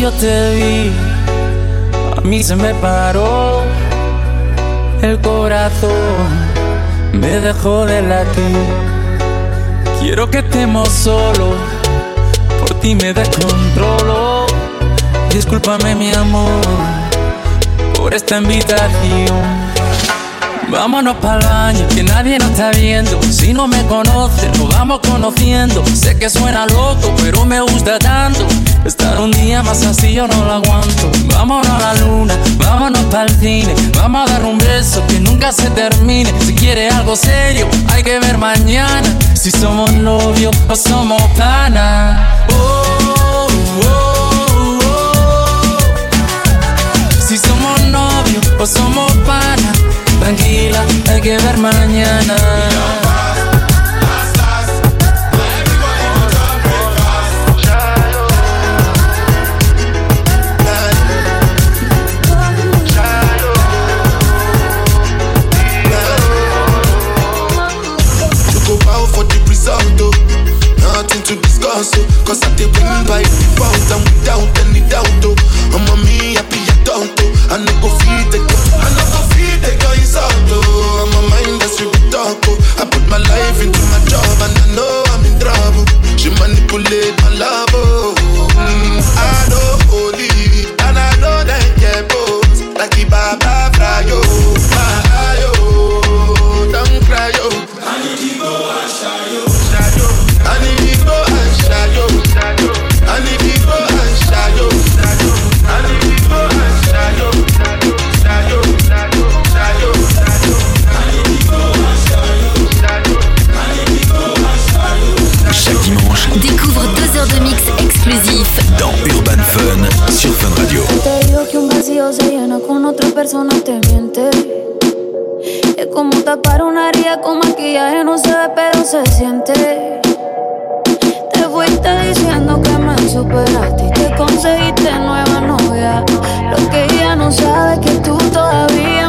Yo te vi, a mí se me paró el corazón, me dejó de latir. Quiero que estemos solos, por ti me descontrolo. Discúlpame mi amor por esta invitación. Vámonos para el baño, que nadie nos está viendo. Si no me conoces, nos vamos conociendo. Sé que suena loco, pero me gusta tanto. Estar un día más así yo no lo aguanto. Vámonos a la luna, vámonos para el cine. Vamos a dar un beso que nunca se termine. Si quieres algo serio, hay que ver mañana. Si somos novios o somos panas. Oh, oh, oh. Si somos novios o somos panas. Tranquila, hay que ver mañana. Oh. Cause I did win by default and without any doubt, oh. I'm a me oh. I no go feed como tapar una herida con maquillaje, no se pero se siente. Te fuiste diciendo que me superaste y te conseguiste nueva novia. Lo que ella no sabe es que tú todavía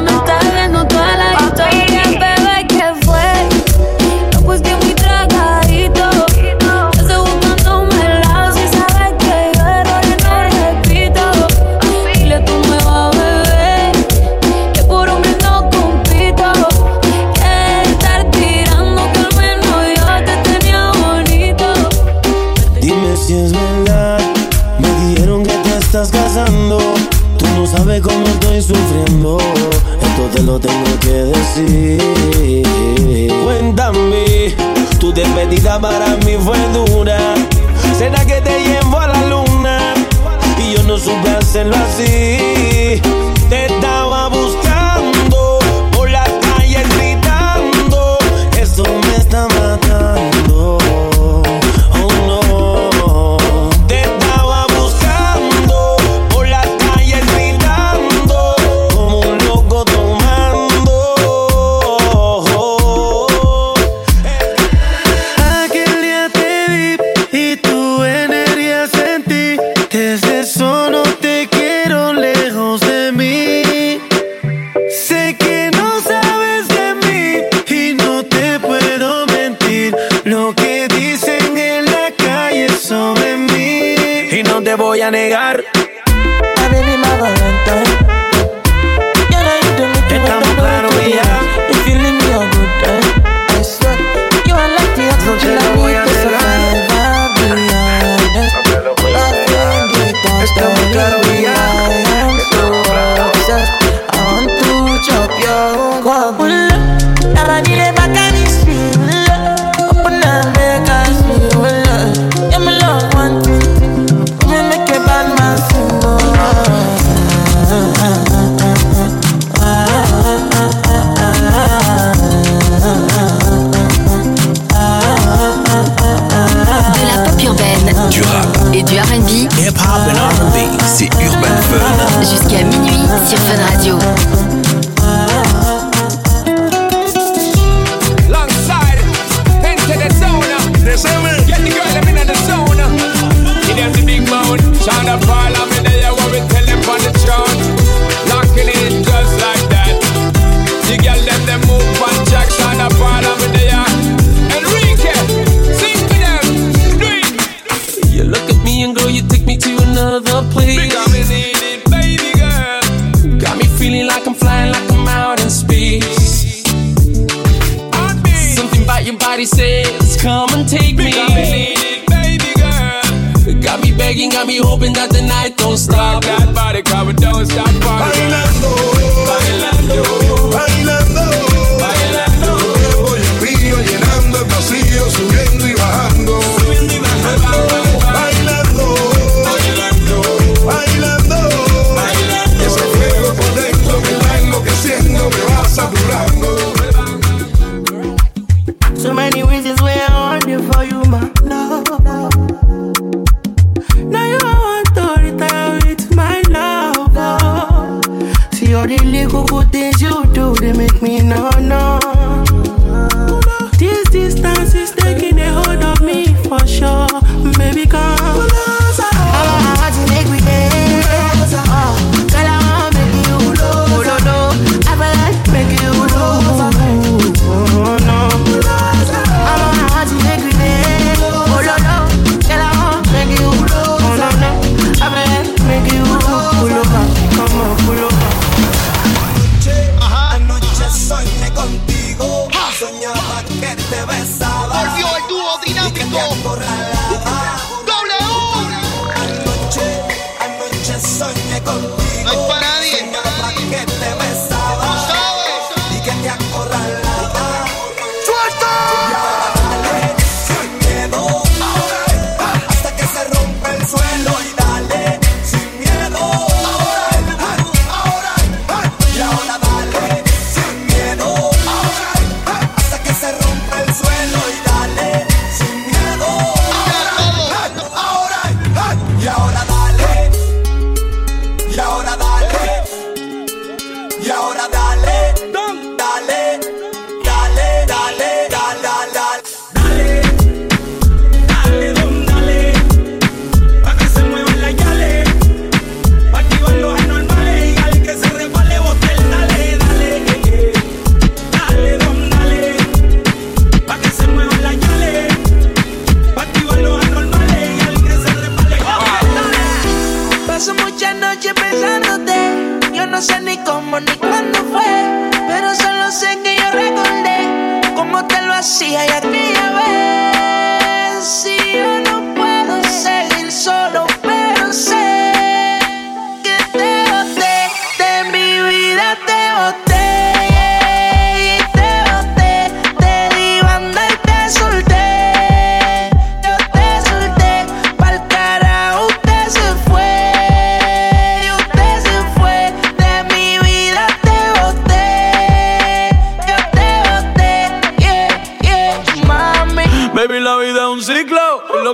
te lo tengo que decir. Cuéntame, tu despedida para mí fue dura. ¿Será que te llevo a la luna? Y yo no supe hacerlo así. Te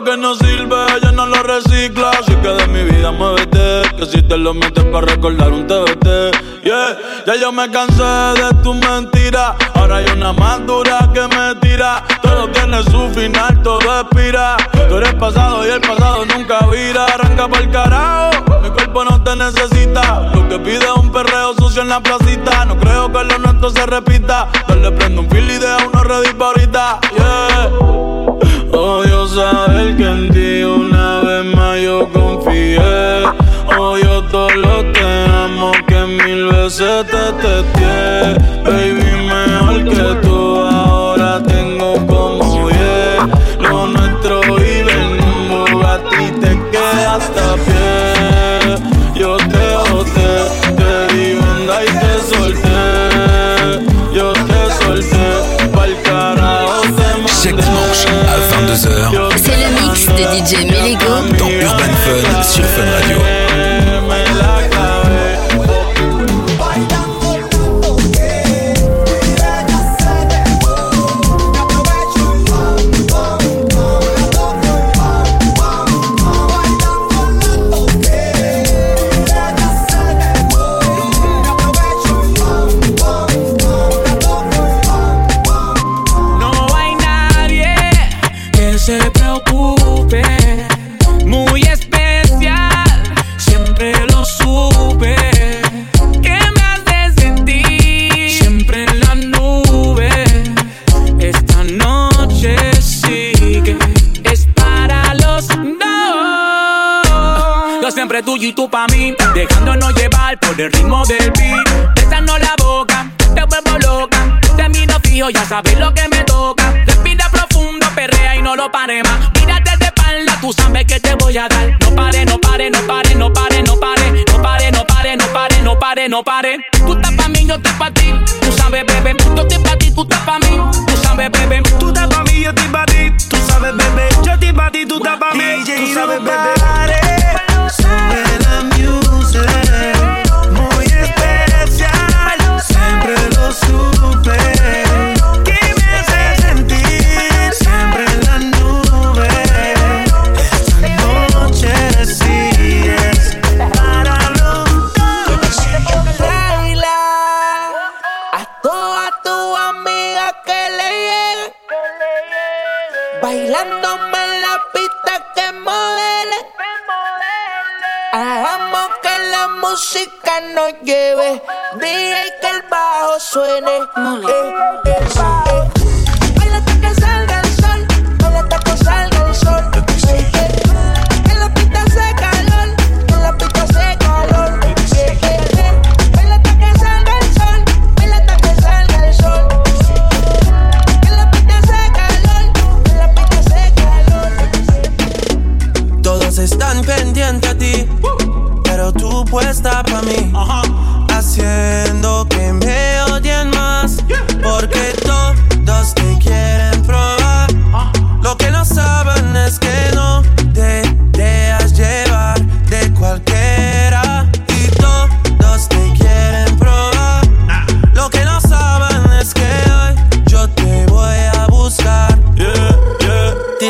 que no sirve, ella no lo recicla. Así que de mi vida muévete. Que si te lo metes para recordar un TBT. Yeah, ya yo me cansé de tu mentira. Ahora hay una más dura que me tira. Todo tiene su final, todo expira. Tú eres pasado y el pasado nunca vira. Arranca para el carajo, mi cuerpo no te necesita. Lo que pide es un perreo sucio en la placita. No creo que lo nuestro se repita. Dale prendo un fil y deja uno ready para ahorita. Yeah. Odio saber que en ti una vez más yo confié. Oh, Odio todo lo que amo que mil veces te testé. Baby, mejor que tú. C'est le mix de DJ Melego dans Urban Fun sur Fun Radio. Del beat. Besando la boca, te vuelvo loca. Te miro fijo, ya sabes lo que me toca. Respira profundo, perrea y no lo pare más. Mírate de espalda, tú sabes que te voy a dar. No pare, no pare, no pare, no pare, no pare. No pare, no pare, no pare, no pare, no pare. Tú estás pa' mí, yo estoy pa' ti. Tú sabes, bebé. Yo estoy pa' ti, tú estás pa' mí. Tú sabes, bebé. Tú estás pa' mí, yo estoy pa' ti. Tú sabes, bebé. Yo estoy pa' ti, tú estás pa' mí. Tú sabes, bebé. Música nos lleve. DJ que el bajo suene. Eh, eh, eh.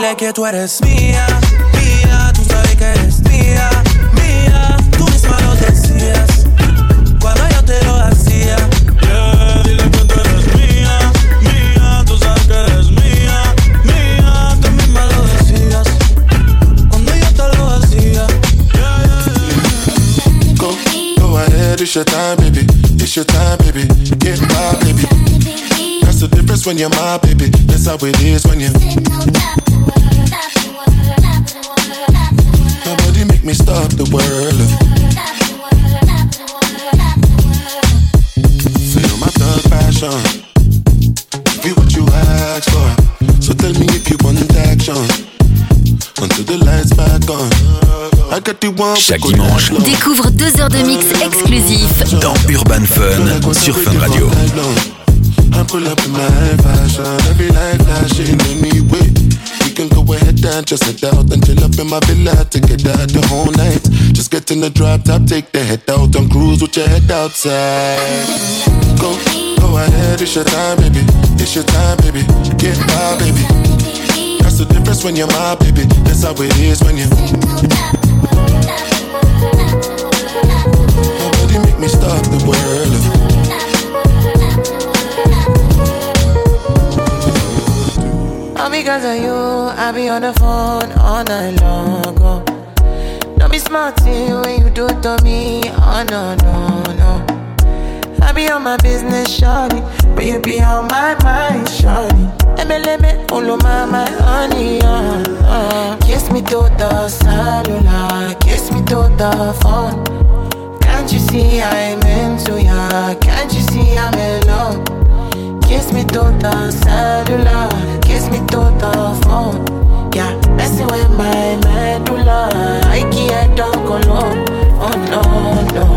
Dile que tú eres mía, mía, tú sabes que eres mía, mía. Tú misma lo decías cuando yo te lo hacía. dile que tú eres mía, mía, tú sabes que eres mía, mía. Tú misma lo decías cuando yo te lo hacía. Go, go ahead, it's your time, baby. It's your time, baby. Get my baby. That's the difference when you're my baby. That's how it is when you. Me stop the world. Feel my thug passion. Be what you asked for. So tell me if you want action. Until the lights back on. I got the one. Chaque dimanche, Découvre deux heures de mix exclusifs dans Urban Fun sur Fun Radio. I pull up in my fashion, every light flashing anyway. We can go ahead and just head out and chill up in my villa to together the whole night. Just get in the drop top, take the head out and cruise with your head outside. Go, go ahead, it's your time, baby. It's your time, baby. Get my baby. That's the difference when you're my baby. That's how it is when you. Nobody make me stop the world. All because of you, I be on the phone all night long. Oh. Don't be smart when you do to me. Oh no, no, no. I be on my business, shawty. But you be on my mind, shawty. MLM, all my, my honey, uh, uh. Kiss me to the cellular, kiss me to the phone. Can't you see I'm into ya? Can't you see I'm in love? Kiss me to the cellular, kiss me to the phone. Yeah, messing with my medulla. I can't talk alone. Oh no, no.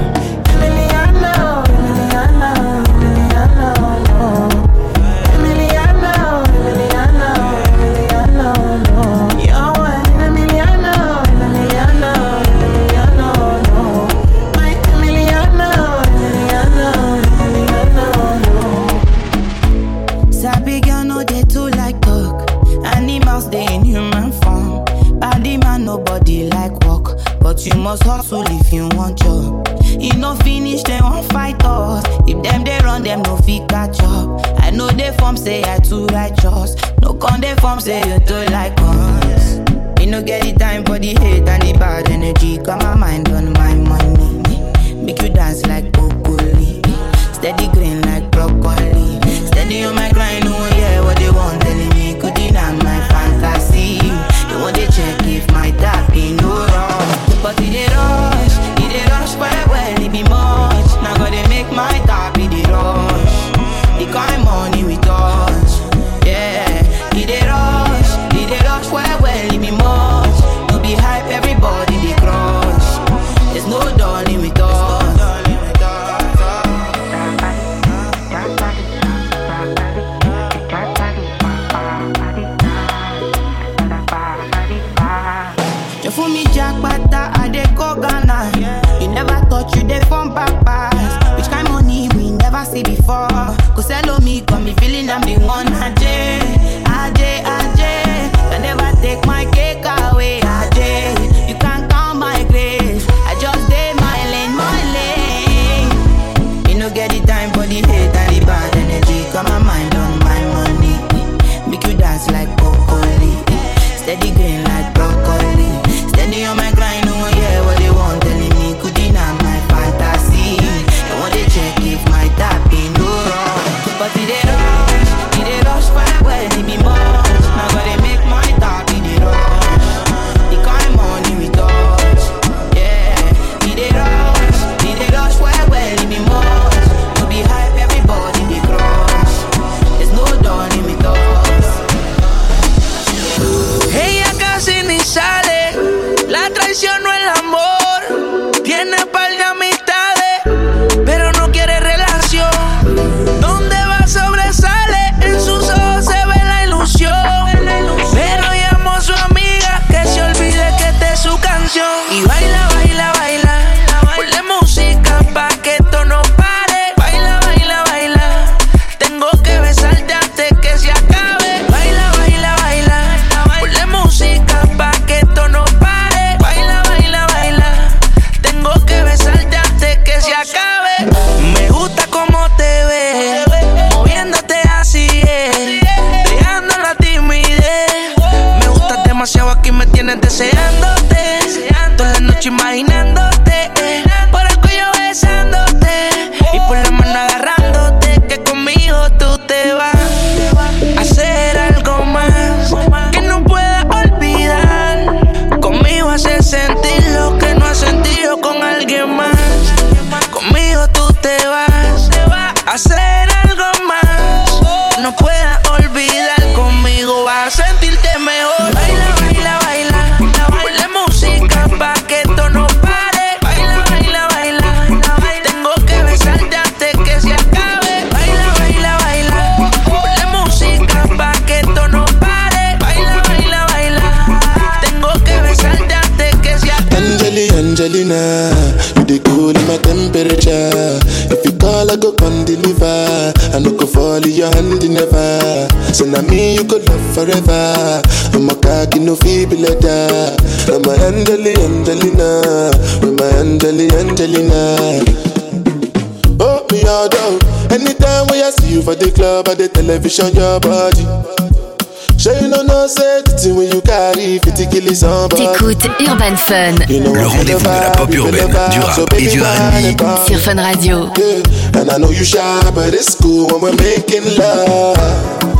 must hustle if you want job. You no finish, they won't fight us. If them they run, them no fit catch up. I know they form say I too righteous. No con they form say you too like us. Me no get the time for the hate and the bad energy. Got my mind on my money. Make you dance like broccoli. Steady green like yeah forever. I'm a cocky no feeble letter. I'm a Andali Andalina. I'm a Andali Andalina. Oh, me out though. Anytime when I see you for the club or the television, your body. Sure you know no safety when you carry 50 kilos somebody. T'écoutes Urban Fun. You know Le rendez-vous de la pop urbaine, du rap so et du R&B. Sur Fun Radio. Yeah. And I know you shy, but it's cool when we're making love.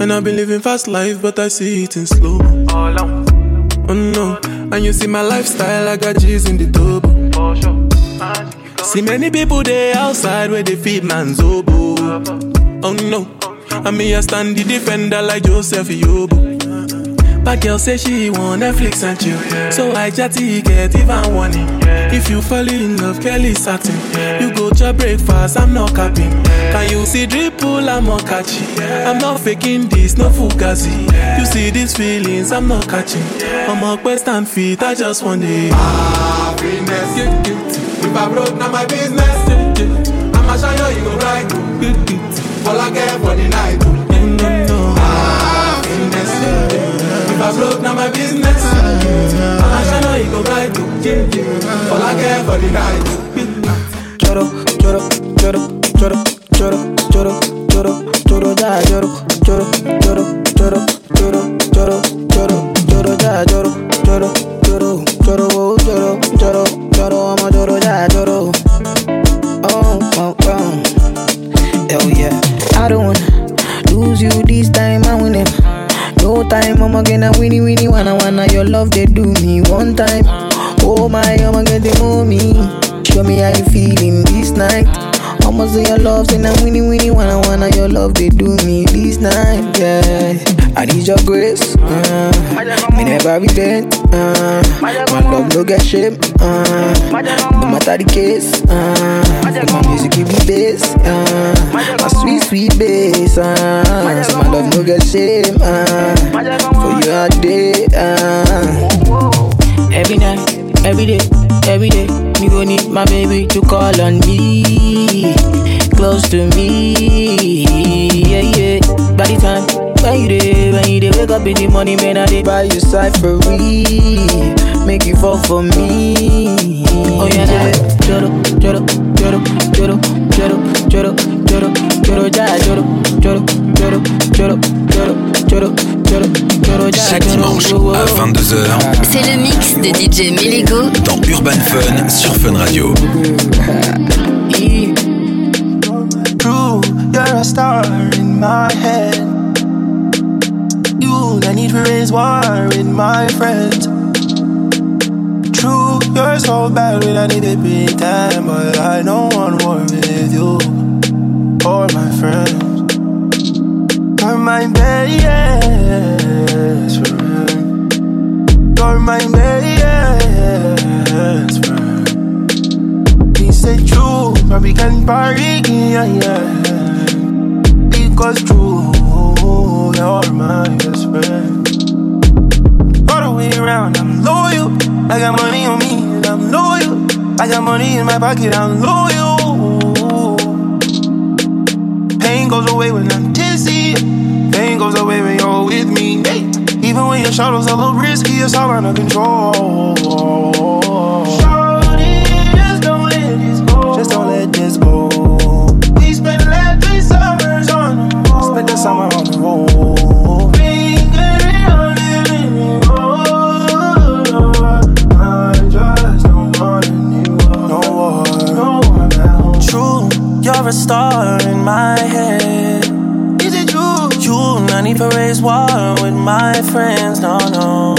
And I've been living fast life, but I see it in slow. Oh no, and you see my lifestyle, I got G's in the double. See many people there outside where they feed man's oboe. Oh no, and me I stand the defender like Joseph Yobo. But girl say she want Netflix and chill, so I chatty get even warning. If you fall in love, Kelly satin. You go to breakfast, I'm not capping. Can you see dripple? I'm not catchy. I'm not faking this, no fugazi. You see these feelings, I'm not catching. I'm a quest and feet, I just want it. Happiness. If I broke, now my business. I'ma show you, you go right. All I care for the night. Now my business. I'ma show you, you go right. All I care for the night. Choro, choro, choro, choro, choro, choro, choro, choro, ya, choro, choro, choro, choro, choro, choro, choro, choro, ya, choro, choro, choro, choro, oh, choro, choro, choro, I'm a choro, ya, choro. Oh, oh, oh. Hell yeah. I don't wanna lose you this time, I win it. Time, I'ma get a winnie winnie wanna wanna your love they do me one time. Oh my, I'ma get the mommy. Show me how you feeling this night. I'ma say your love, say I'm winnie winnie wanna wanna your love they do me this night. Yeah, I need your grace. Uh, me never repent. Uh, my love no get shame. Uh, no matter the case. Uh, my music give me bass. Uh, my sweet sweet bass. Uh, so my love no get shame. Uh, for you all day. Uh, every night, every day, every day. Me go need my baby to call on me, close to me. Yeah, yeah. By the time when you dey, when you dey wake up in the morning, man, I dey buy you cyphery, make you fall for me. Oh yeah, yeah. Joro, joro, joro, joro, joro, joro, ja, joro, joro, joro, joro, joro, joro, joro, joro, ja, Chaque dimanche à 22h C'est le mix de DJ Melego dans Urban Fun sur Fun Radio. True, you're a star in my head. You, I need to raise war with my friends. True, you're so bad when I need to pretend, but I don't want war with you or my friends. You're my best friend. You're my best friend. He said true, but we can party, yeah, yeah. Because true, you're my best friend. All the way around, I'm loyal. I got money on me, and I'm loyal. I got money in my pocket, I'm loyal. Pain goes away when I'm tipsy. Pain goes away when you're with me. Hey. Even when your shadows are a little risky, it's all under control. Just don't let this go. Just don't let this go. We spent summers on the road. Spent the summer on the road. To raise war with my friends. No, no.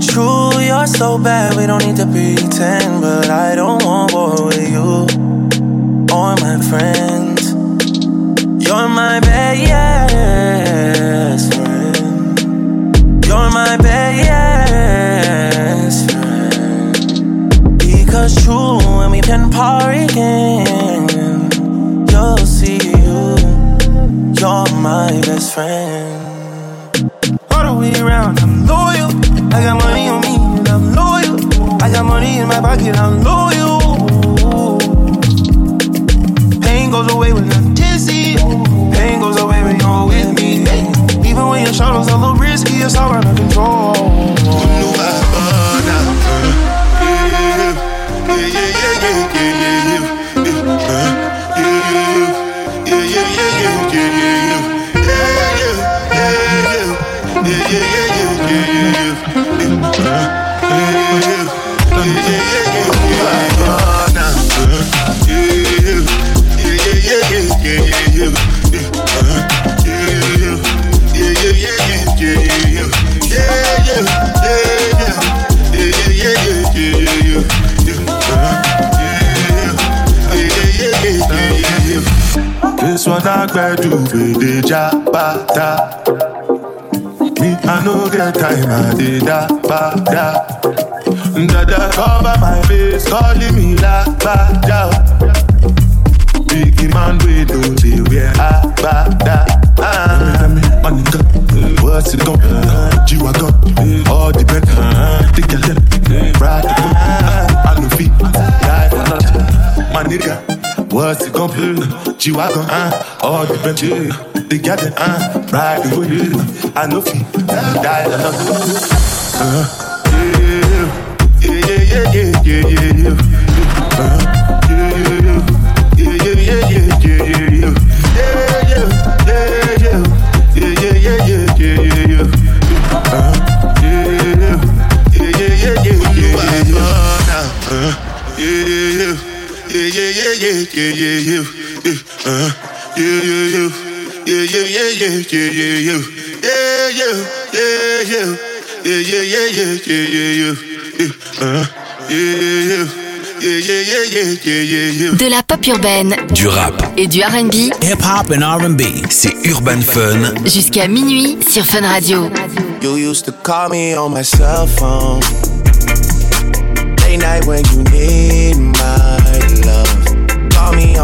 True, you're so bad, we don't need to pretend. But I don't want war with you or my friends. You're my best friend. You're my best friend. Because true, when we can party again, you'll see you. You're my best friend. Got money in I'm loyal. Pain goes away when I'm dizzy. Pain goes away when you're with me. Even when your shadows a little risky, it's all out of control. na gbedu we dey jabata. Me, I no get time, I dey da ba. Dada cover my face, calling me la ba da. Big man we no dey wear abada. Ah, money, money, go. What's it go? G-Wagon. What's it gon' be? G-Wagon, uh, all the benches, the garden, uh, ride the way, I know feet, die for nothing. Uh, yeah, yeah, yeah, yeah, yeah, yeah, De la pop urbaine, du rap et du RB. Hip hop and RB, c'est Urban Fun. Jusqu'à minuit sur Fun Radio. You used to call me on my cell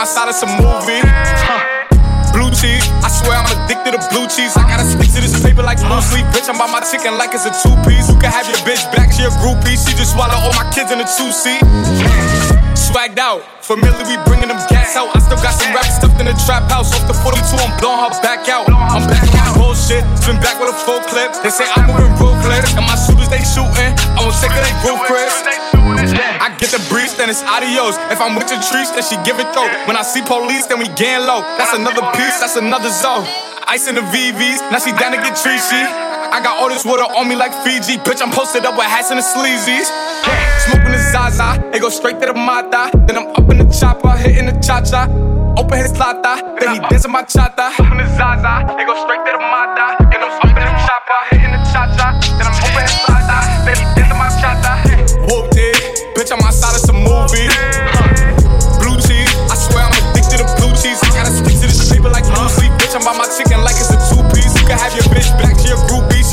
I'm outside of some movie. Huh. Blue cheese, I swear I'm addicted to blue cheese. I gotta stick to this paper like blue sleep. Bitch, I'm by my chicken like it's a two piece. You can have your bitch back, she a groupie. She just swallow all my kids in a two seat. Swagged out, familiar, we bringing them gas out. I still got some rap stuffed in the trap house. Off the 42, I'm blowing her back out. I'm back my bullshit, spin back with a full clip. They say I'm moving ruthless, and my shooters they shooting. I won't take they roof Chris. I get the breeze, then it's adios. If I'm with your trees, then she give it though. When I see police, then we gang low. That's another piece, that's another zone. Ice in the VVs, now she down to get treachy. I got all this water on me like Fiji. Bitch, I'm posted up with hats and the sleazies. Smoking the Zaza, it go straight to the Mata. Then I'm up in the chopper, hitting the cha cha. Open his lata, then he dancing my chata. Smoking the Zaza, it go straight to the Mata.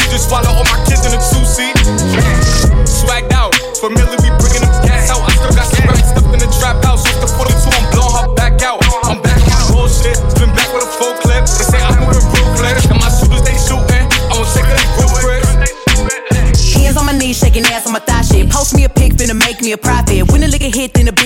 She just all my kids in a two seat. Swagged out, familiar, we bringing them gas out. I still got some racks stuffed in the trap house. Off the 42, I'm blowing her back out. I'm back out, bullshit. Been back with a full clip. They say I'm moving and my shooters they shooting. I it real quick. Hands on my knees, shaking ass on my thigh shit. Post me a pic, finna make me a profit. When the liquor hit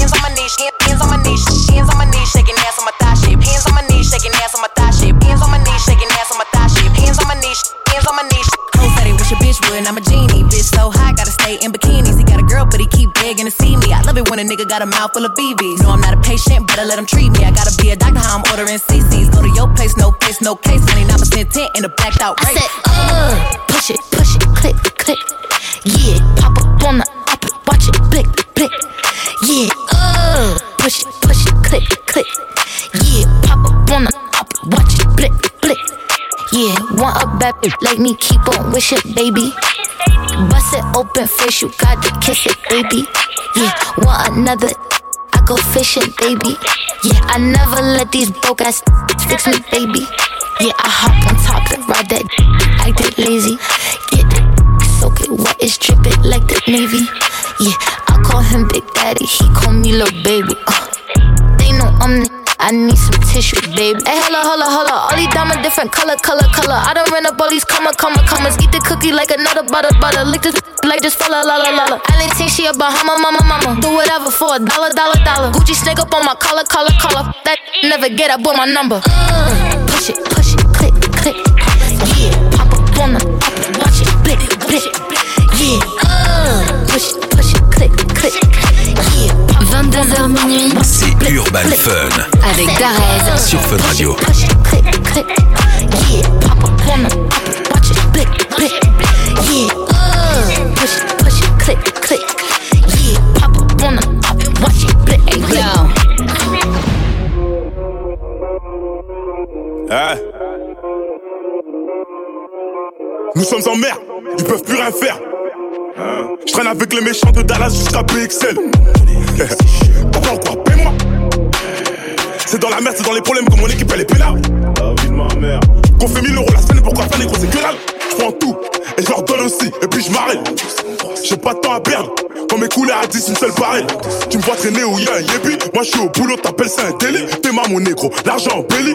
Hands on my knees, hands on my knees, hands on my knees, shaking ass on my thigh shit. Hands on my knees, shaking ass on my thigh shit. Hands on my knees, shaking ass on my thigh shit. Hands on my knees, hands on my knees. Cole said he wish a bitch would, and I'm a genie. Bitch so hot, gotta stay in bikinis. He got a girl, but he keep begging to see me. I love it when a nigga got a mouth full of BBs. No, I'm not a patient, better let him treat me. I gotta be a doctor, how I'm ordering CCs. Go to your place, no face, no case. 99% tint in a blacked out race. I said, uh, push it, push it, click, click. Yeah, pop up on the up, watch it, blick, blick. Yeah, uh, push it, push it, click, it, click. Yeah, pop up on the up, watch it, blick, blick. Yeah, want a bad bitch like me, keep on wish it, baby. Bust it open face, you got to kiss it, baby. Yeah, want another. I go fishing, baby. Yeah, I never let these broke ass fix me, baby. Yeah, I hop on top and ride that, acted lazy. Get soak it wet, it's dripping like the Navy. Yeah, I call him Big Daddy, he call me little baby. Uh, they know I'm the I need some tissue, baby. Hey, holla, holla, holla. All these diamonds different color, color, color. I don't run up all these comma, comma, commas. Eat the cookie like another butter, butter. Lick this like just fella, la, la, la, la. I didn't think she a Bahama, mama, mama. Do whatever for a dollar, dollar, dollar. Gucci snake up on my collar, collar, collar. That never get up with my number. Uh, push it, push it, click, click. c'est Urban Fun. Avec Darez. Sur Fun Radio. Eh. Nous sommes en mer, ils peuvent plus rien faire. Je traîne avec les méchants de Dallas jusqu'à PXL. Pourquoi encore Paie-moi. C'est dans la merde, c'est dans les problèmes que mon équipe elle est pénale. Qu'on fait 1000 euros la semaine, pourquoi pas les gros, c'est que dalle. Je prends tout et je leur donne aussi, et puis je m'arrête. J'ai pas de temps à perdre. Quand mes couleurs à 10, une seule pareille. Tu me vois traîner où y'a un yébi. Moi je suis au boulot, t'appelles ça un délit. T'es ma mon négro, l'argent en belly.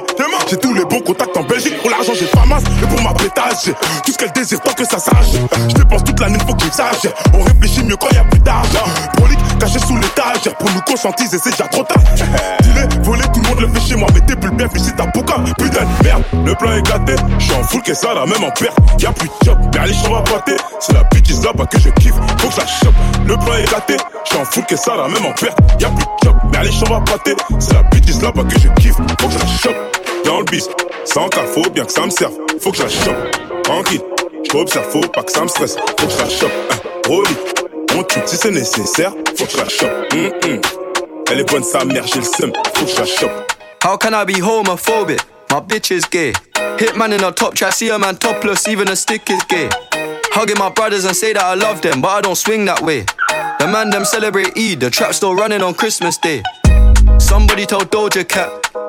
J'ai tous les bons contacts en Belgique. Pour l'argent, j'ai pas masse. Et pour ma pétage, tout ce qu'elle désire tant que ça s'arrache. Je dépense toute l'année, faut que j'exagère. On réfléchit mieux quand y a plus d'argent. Prolique, caché sous l'étagère. Pour nous conscientiser, c'est déjà trop tard. Dis-le, voler, tout le monde le fait chez moi. Mais t'es plus bien, fiché ta bouca. Putain de merde, le plan est gâté. Je suis en full, qu'est-ce ça, la même en perte. Y'a plus de job, allez, je va pâter. C'est la is là-bas que je kiffe. Faut que je la chope. Le plan est gâté. J'suis en full, qu'est-ce ça, la même en perte. Y'a plus de job, mais allez, je va pâter. C'est la is là-bas que je kiffe. Faut que je la chope. Dans le bis, sans cas, faut bien que ça me serve. Faut que je la chope. Tranquille, j'observe, faut pas que ça me stresse. Faut que je la chope. Hein, on tue si c'est nécessaire. Faut que je la chope. Hum, hum. Elle est bonne, sa mère, j'ai le seum. Faut que je la chope. How can I be homophobic? My bitch is gay. Hitman in a top try, see a man topless, even a stick is gay. Hugging my brothers and say that I love them, but I don't swing that way. The man them celebrate Eid, the trap still running on Christmas Day. Somebody told Doja Cat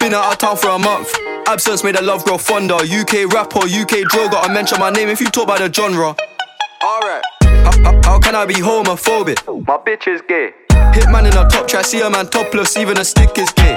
Been out of town for a month. Absence made the love grow fonder. UK rapper, UK drill, gotta mention my name if you talk about the genre. Alright. How, how, how can I be homophobic? My bitch is gay. Hitman in a top try, see a man topless, even a stick is gay.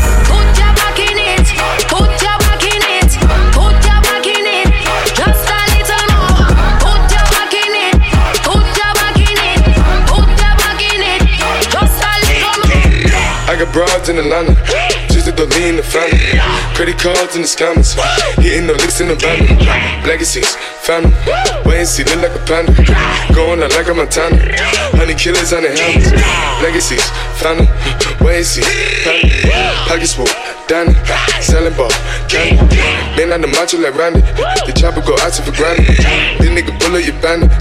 Atlanta. Just to lean the family. Credit cards in the scammers. Hitting the licks in the van. Legacies, family. Wait and see, look like a panda. Going out like a Montana. Honey killers on the helmets. Legacies, family. Wait and see, family. Pockets full, Danny. Selling ball, candy. Man on the macho like Randy. The chopper go out for granted. This nigga bullet your bandit.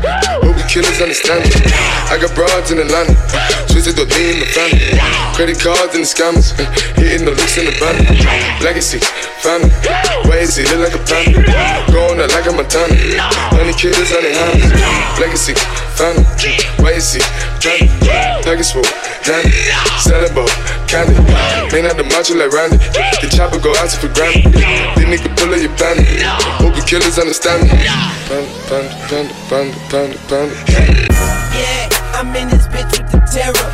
Hope the killers understand it. I got broads in Atlanta. Twisted the lean in the family. Credit cards and the scammers. Hitting the looks in the van. Legacy, family. Why is he look like a panda? Going out like a Montana. Honey killers on the hands. Legacy, he family? Package full, Danny. Selling ball, candy. Man out the macho like Randy. The chopper go out for granted. This nigga pull up your bandit. Hope the killers understand me. Panda, panda, panda, panda, panda, panda. Yeah, I'm in this bitch with the terror.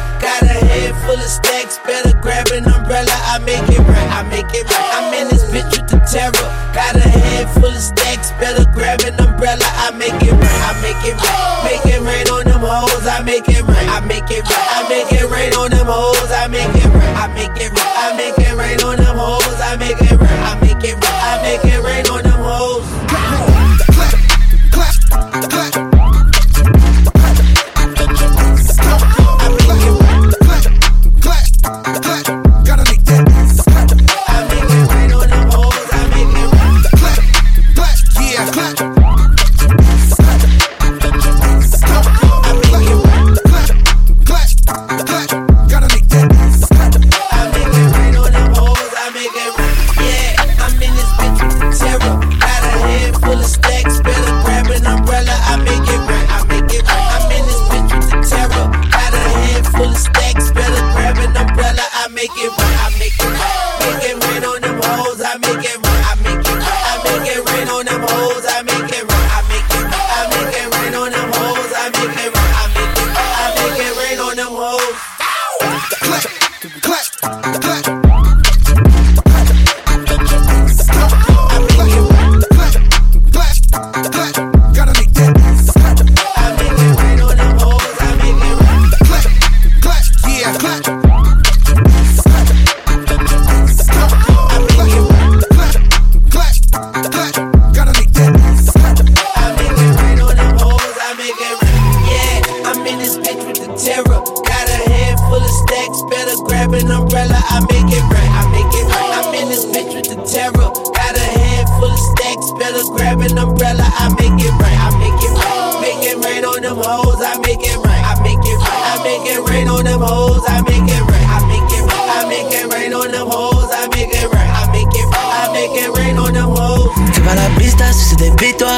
Full of stacks, better grab an umbrella. I make it right, I make it right. I'm in this bitch with the terror. Got a head full of stacks, better grab an umbrella. I make it right, I make it right. Make it rain on them hoes, I make it right, I make it right. I make it rain on them hoes,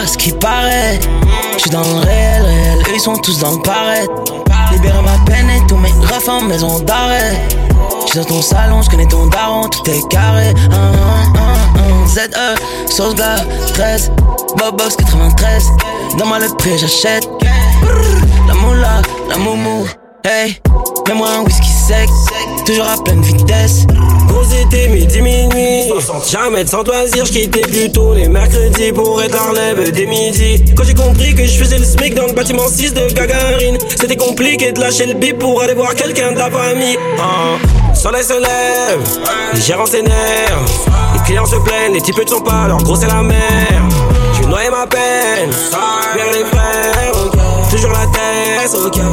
ce qui paraît. J'suis dans le réel, réel, ils sont tous dans le paraître. Libérer ma peine et tous mes refs en maison d'arrêt. J'suis dans ton salon, j'connais ton daron, tout est carré. ZE, sauce gars, 13, Bobox 93. Dans ma lettre prix, j'achète. Toujours à pleine vitesse. Gros été midi minuit. Jamais de sans loisir, je quittais plutôt les mercredis pour être à relève dès midi Quand j'ai compris que je faisais le SMIC dans le bâtiment 6 de Gagarine C'était compliqué de lâcher le bip pour aller voir quelqu'un de la famille. Ah, Soleil se lève, les gérants s'énervent. Les clients se plaignent, les types ne sont pas, leur gros c'est la mer J'ai noyé ma peine, vers les frères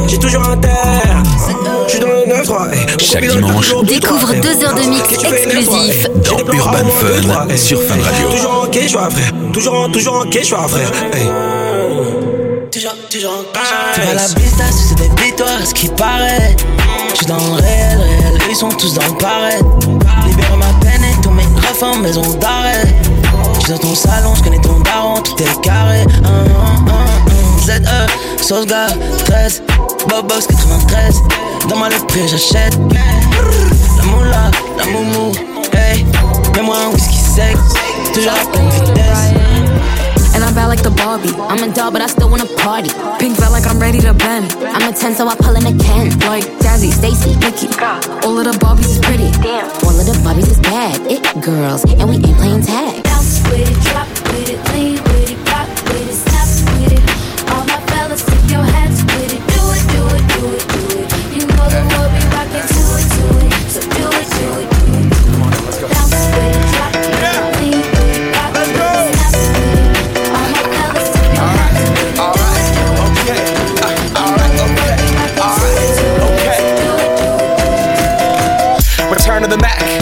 J'ai toujours un terre J'suis dans le 9-3 hey. Chaque dimanche, Découvre deux heures de mix exclusif dans Urban Fun sur Fun Radio. Toujours en quai, je suis un frère. Toujours en, toujours en quai, je suis un frère. Hey. Toujours, toujours en C'est pas la pista, c'est des victoires, ce qui paraît. J'suis dans le réel, réel, ils sont tous dans le paraître. Libérer ma peine et tous mes refs en maison d'arrêt. J'suis dans ton salon, j'connais ton daron, tout est carré. Un, un, un, un. ZE, sauce gars, 13, Bobox 93. Dans ma lettre j'achète. La moula, la moumou, hey. Mets-moi un whisky sec, toujours à pleine vitesse. And I'm bad like the Barbie. I'm a doll, but I still wanna party. Pink felt like I'm ready to bend. I'm a 10, so I pull in a Ken. Like Jazzy, Stacy, Nikki. All of the Barbies is pretty. Damn. All of the Barbies is bad. It girls, and we ain't playing tag. Bounce with it, drop with it, lean with it, pop with it, snap with it.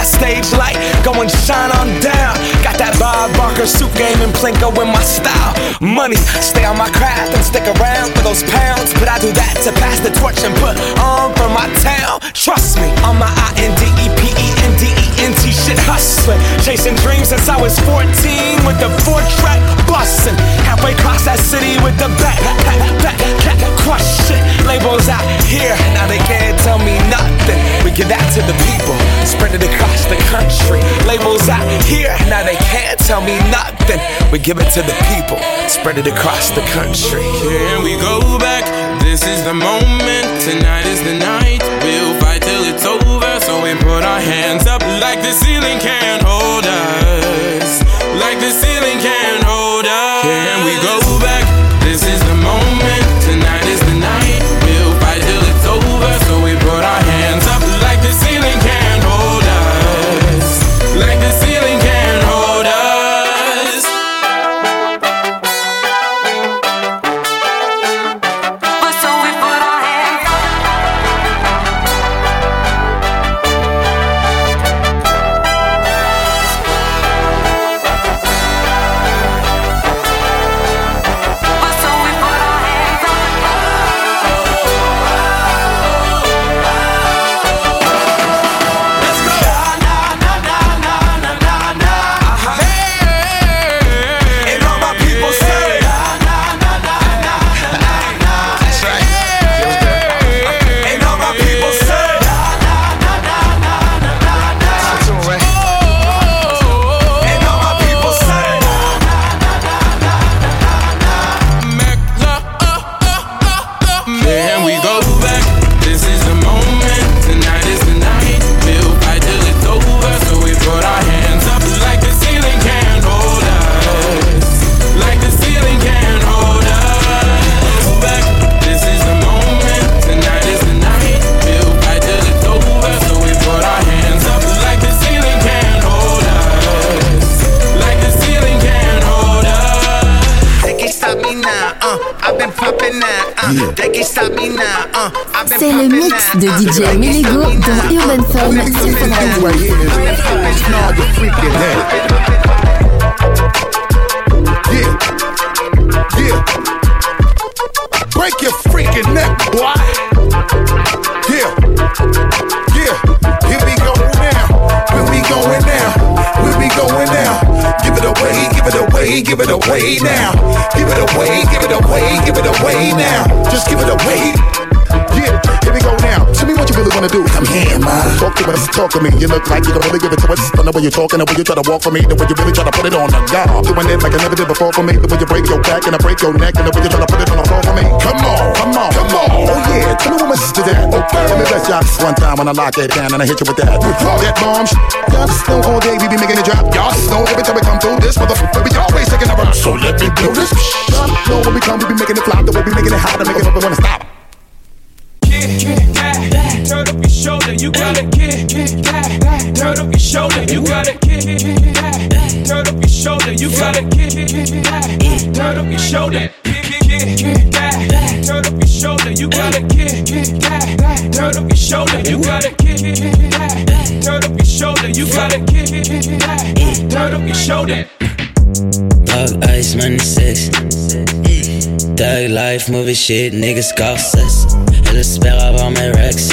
That stage light go and shine on down. Got that Bob Barker suit game and Plinko in my style. Money, stay on my craft and stick around for those pounds. But I do that to pass the torch and put on for my town. Trust me, on my I N D E P E N D E N T shit hustling. Chasing dreams since I was 14 with the four track busting. Halfway across that city with the back, back, back, back, crush shit. Labels out here, now they can't tell me nothing. We give that to the people, spread it across the country. Labels out here, now they can't tell me nothing. We give it to the people, spread it across the country. Can we go back? This is the moment. Tonight is the night. Put our hands up like the ceiling can't de uh, DJ they can't Melego stop me dans now, Urban Fun sur Fun Radio. now, I've been popping now, you freaking head. Yeah. Yeah. Break your freaking neck, boy. Yeah. Yeah. Here we go now. Where we going now? Where we going now? Give it away, give it away, give it away now. Give it away, give it away, give it away now. Just give it away. Wanna do. Come here, man. Talk to us, talk to me. You look like you don't really give it to us. Don't know way you're talking, the way you try to walk for me, the way you really try to put it on the guard. Doing it like I never did before for me. The way you break your back and I break your neck, and the way you try to put it on the floor for me. Come on, come on, come on. Oh yeah, tell me what my sister did. Okay, let me bless y'all one time when I lock it down and I hit you with that. With that bomb. Y'all just all day we be making it drop. Y'all just know every time we come through this motherfucker, we always taking a run. So let me blow this. Y'all know when we come, we be making it flop. The way we making it hot, to make it up, we wanna stop. You gotta kick. Turn up your shoulder, you gotta kick. Turn up your shoulder, you gotta kick. Turn up your shoulder. Turn up your shoulder, you gotta kick. Turn up your shoulder, you gotta kick. Turn up your shoulder, you gotta kick. Turn up your shoulder. Dog ice, money sex. Thug life, movie shit, niggas Scorsese. Elle espère avoir mes rex.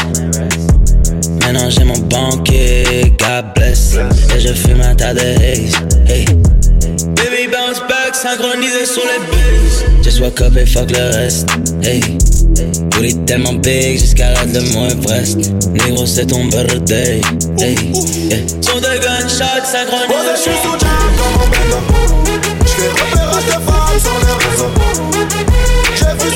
Maintenant j'ai mon banquier, God bless. Et je fume un tas de haze. Hey. Baby bounce back, synchronisé sur les bases. Just woke up et fuck le reste. Hey. Booty tellement big jusqu'à la de mon Everest. Négro, c'est ton birthday. Hey. Yeah. Son de gunshot synchronisé je suis sous jam comme un béton. J'fais repérage de femmes sur les réseaux. J'ai vu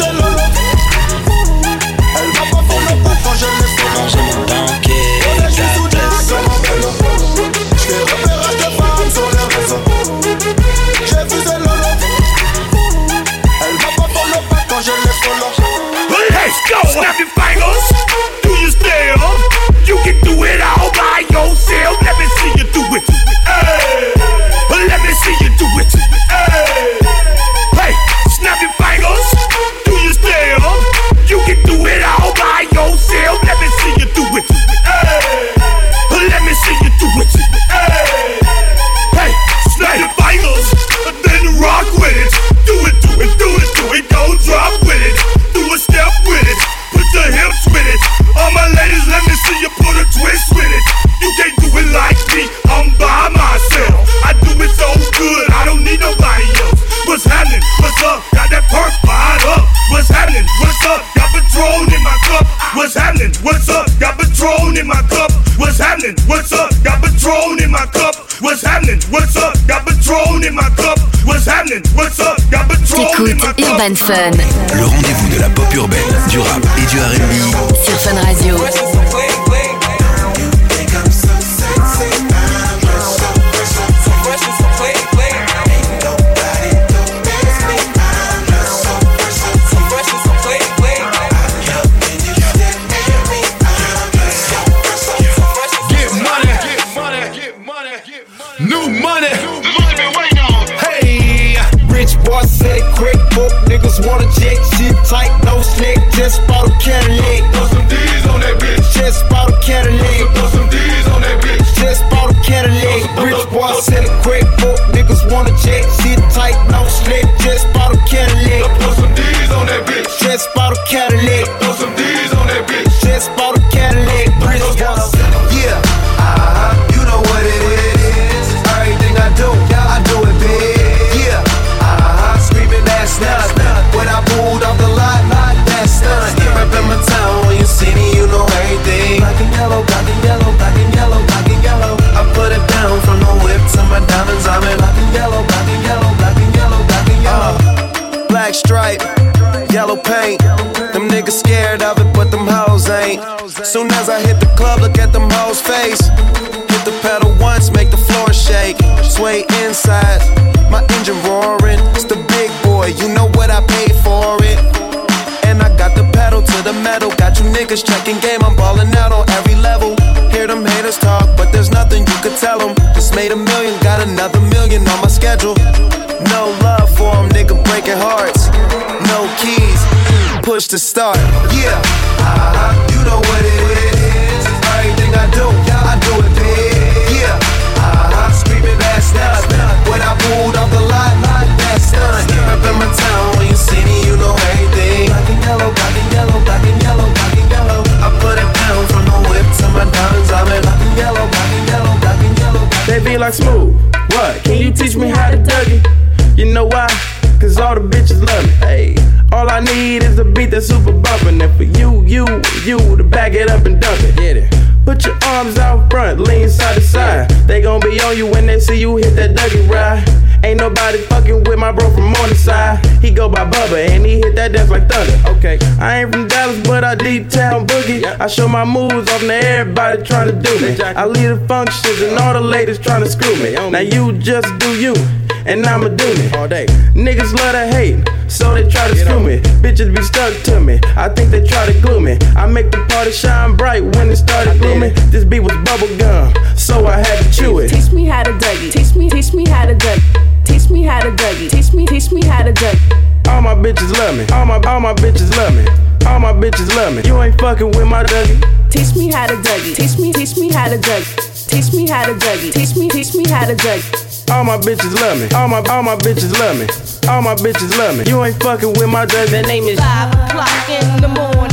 écoutes Urban Fun. Le rendez-vous de la pop urbaine, du rap et du RB. Sur Fun Radio. I ain't from Dallas, but I deep town boogie. I show my moves off to everybody trying to do me. I lead the functions and all the ladies trying to screw me. Now you just do you and I'ma do me. all day. Niggas love to hate, so they try to screw me. Bitches be stuck to me, I think they try to glue me. I make the party shine bright when it started glooming. This beat was bubble gum, so I had to chew it. Teach me how to do it. Teach me, teach me how to dug. Teach me how to do it. Teach me, teach me how to dug. All my bitches love me. All my all my bitches love me. All my bitches love me. You ain't fucking with my Dougie. Teach me how to Dougie. Teach me, teach me how to Dougie. Teach me how to Dougie. Teach me, teach me how to Dougie. All my bitches love me. All my all my bitches love me. All my bitches love me. You ain't fucking with my Dougie. The name is five o'clock in the morning.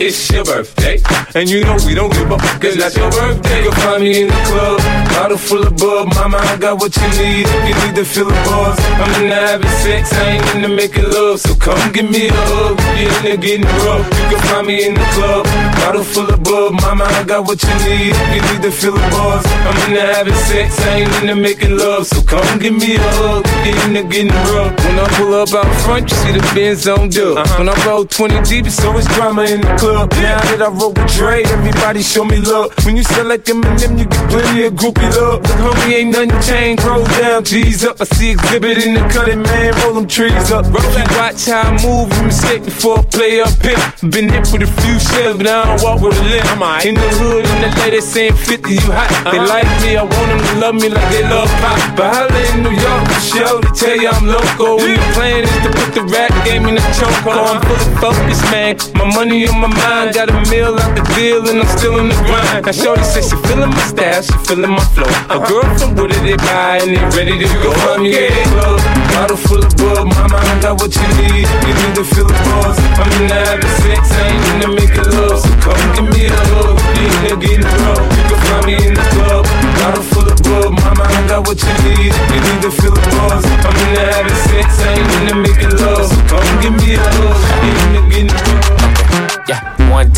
It's your birthday. And you know we don't give up, cause that's your birthday. You'll find me in the club, bottle full of bub. Mama, I got what you need. If you need to fill the bars, I'm in the having sex, I ain't into making love. So come give me a hug, get in there getting rough. You can find me in the club, bottle full of bub. Mama, I got what you need. If you need to fill the bars, I'm in the having sex, I ain't into making love. So come give me a hug, get in there getting rough. When I pull up out front, you see the Benz on dub. Uh-huh. When I roll 20 deep, it's always drama in the club. Now that I roll with Dre, everybody show me love. When you sell like Eminem, you get plenty of groupie love. Look, homie, ain't nothing changed. Roll down, G's up. I see exhibit in the cutting, man. Roll them trees up. Roll that. Watch how I move, you mistake before I play up here. Been hit with a few shells, but I don't walk with a limp. In the hood, in the lady saying 50, you hot. They uh-huh. like me, I want them to love me like they love pop. But holla in New York, for show, they tell you I'm local. When the plan is to put the rap game in the choke. I'm fully focused, man. My money on my mind, got a meal out the deal, and I'm still in the grind. Now, Shorty says she feeling my style, she feeling my flow. A girl from Wooded, they buy, and they ready to go. I'm yeah, club, bottle full of bub. Mama, I got what you need. You need to feel the buzz. I'm in the having sex, I ain't in the making love. So come give me a hug. You in there getting rough. You can find me in the club, bottle full of bub. Mama, I got what you need. You need to feel the buzz. I'm in the having sex, I ain't in the making love. So come give me a hug.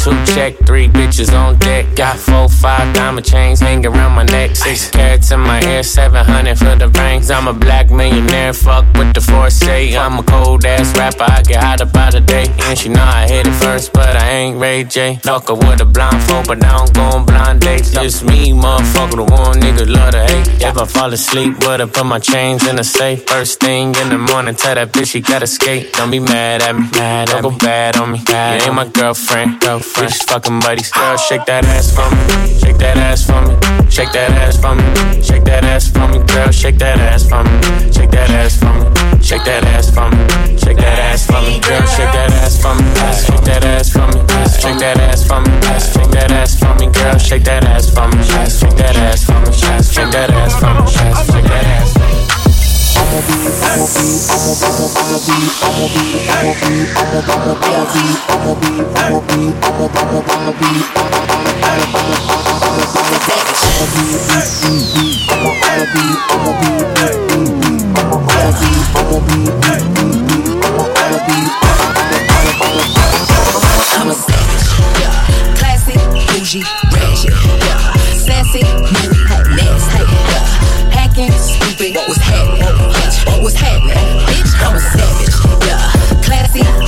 Two, check, three bitches on deck. Got four, five diamond chains hanging around my neck. Six carats in my ear, 700 for the rings. I'm a black millionaire, fuck with the foresight. I'm a cold ass rapper, I get hot about the day. And she know I hit it first, but I ain't Ray J. Fuck her with a blindfold, but I don't go on blind dates. Just me, motherfucker, the one nigga love to hate. If I fall asleep, would I put my chains in the safe? First thing in the morning, tell that bitch she gotta skate. Don't be mad at me, mad don't go bad on me. You ain't my girlfriend, girlfriend. Just fucking buddies. Girl, shake that ass for me, shake that ass for me, shake that ass for me, shake that ass for me, girl, shake that ass for me, shake that ass for me, shake that ass for me, shake that ass for me, girl, shake that ass for me, shake that ass for me, shake that ass for me, shake that ass for me, girl, shake that ass for me, shake that ass for me, shake that ass for me, shake that ass for me. I'm a savage, yeah. Classy, bougie, ratchet, yeah. Sassy, moody stupid. What was happening? Bitch, what was happening? Bitch, I'm a savage. Yeah, classy.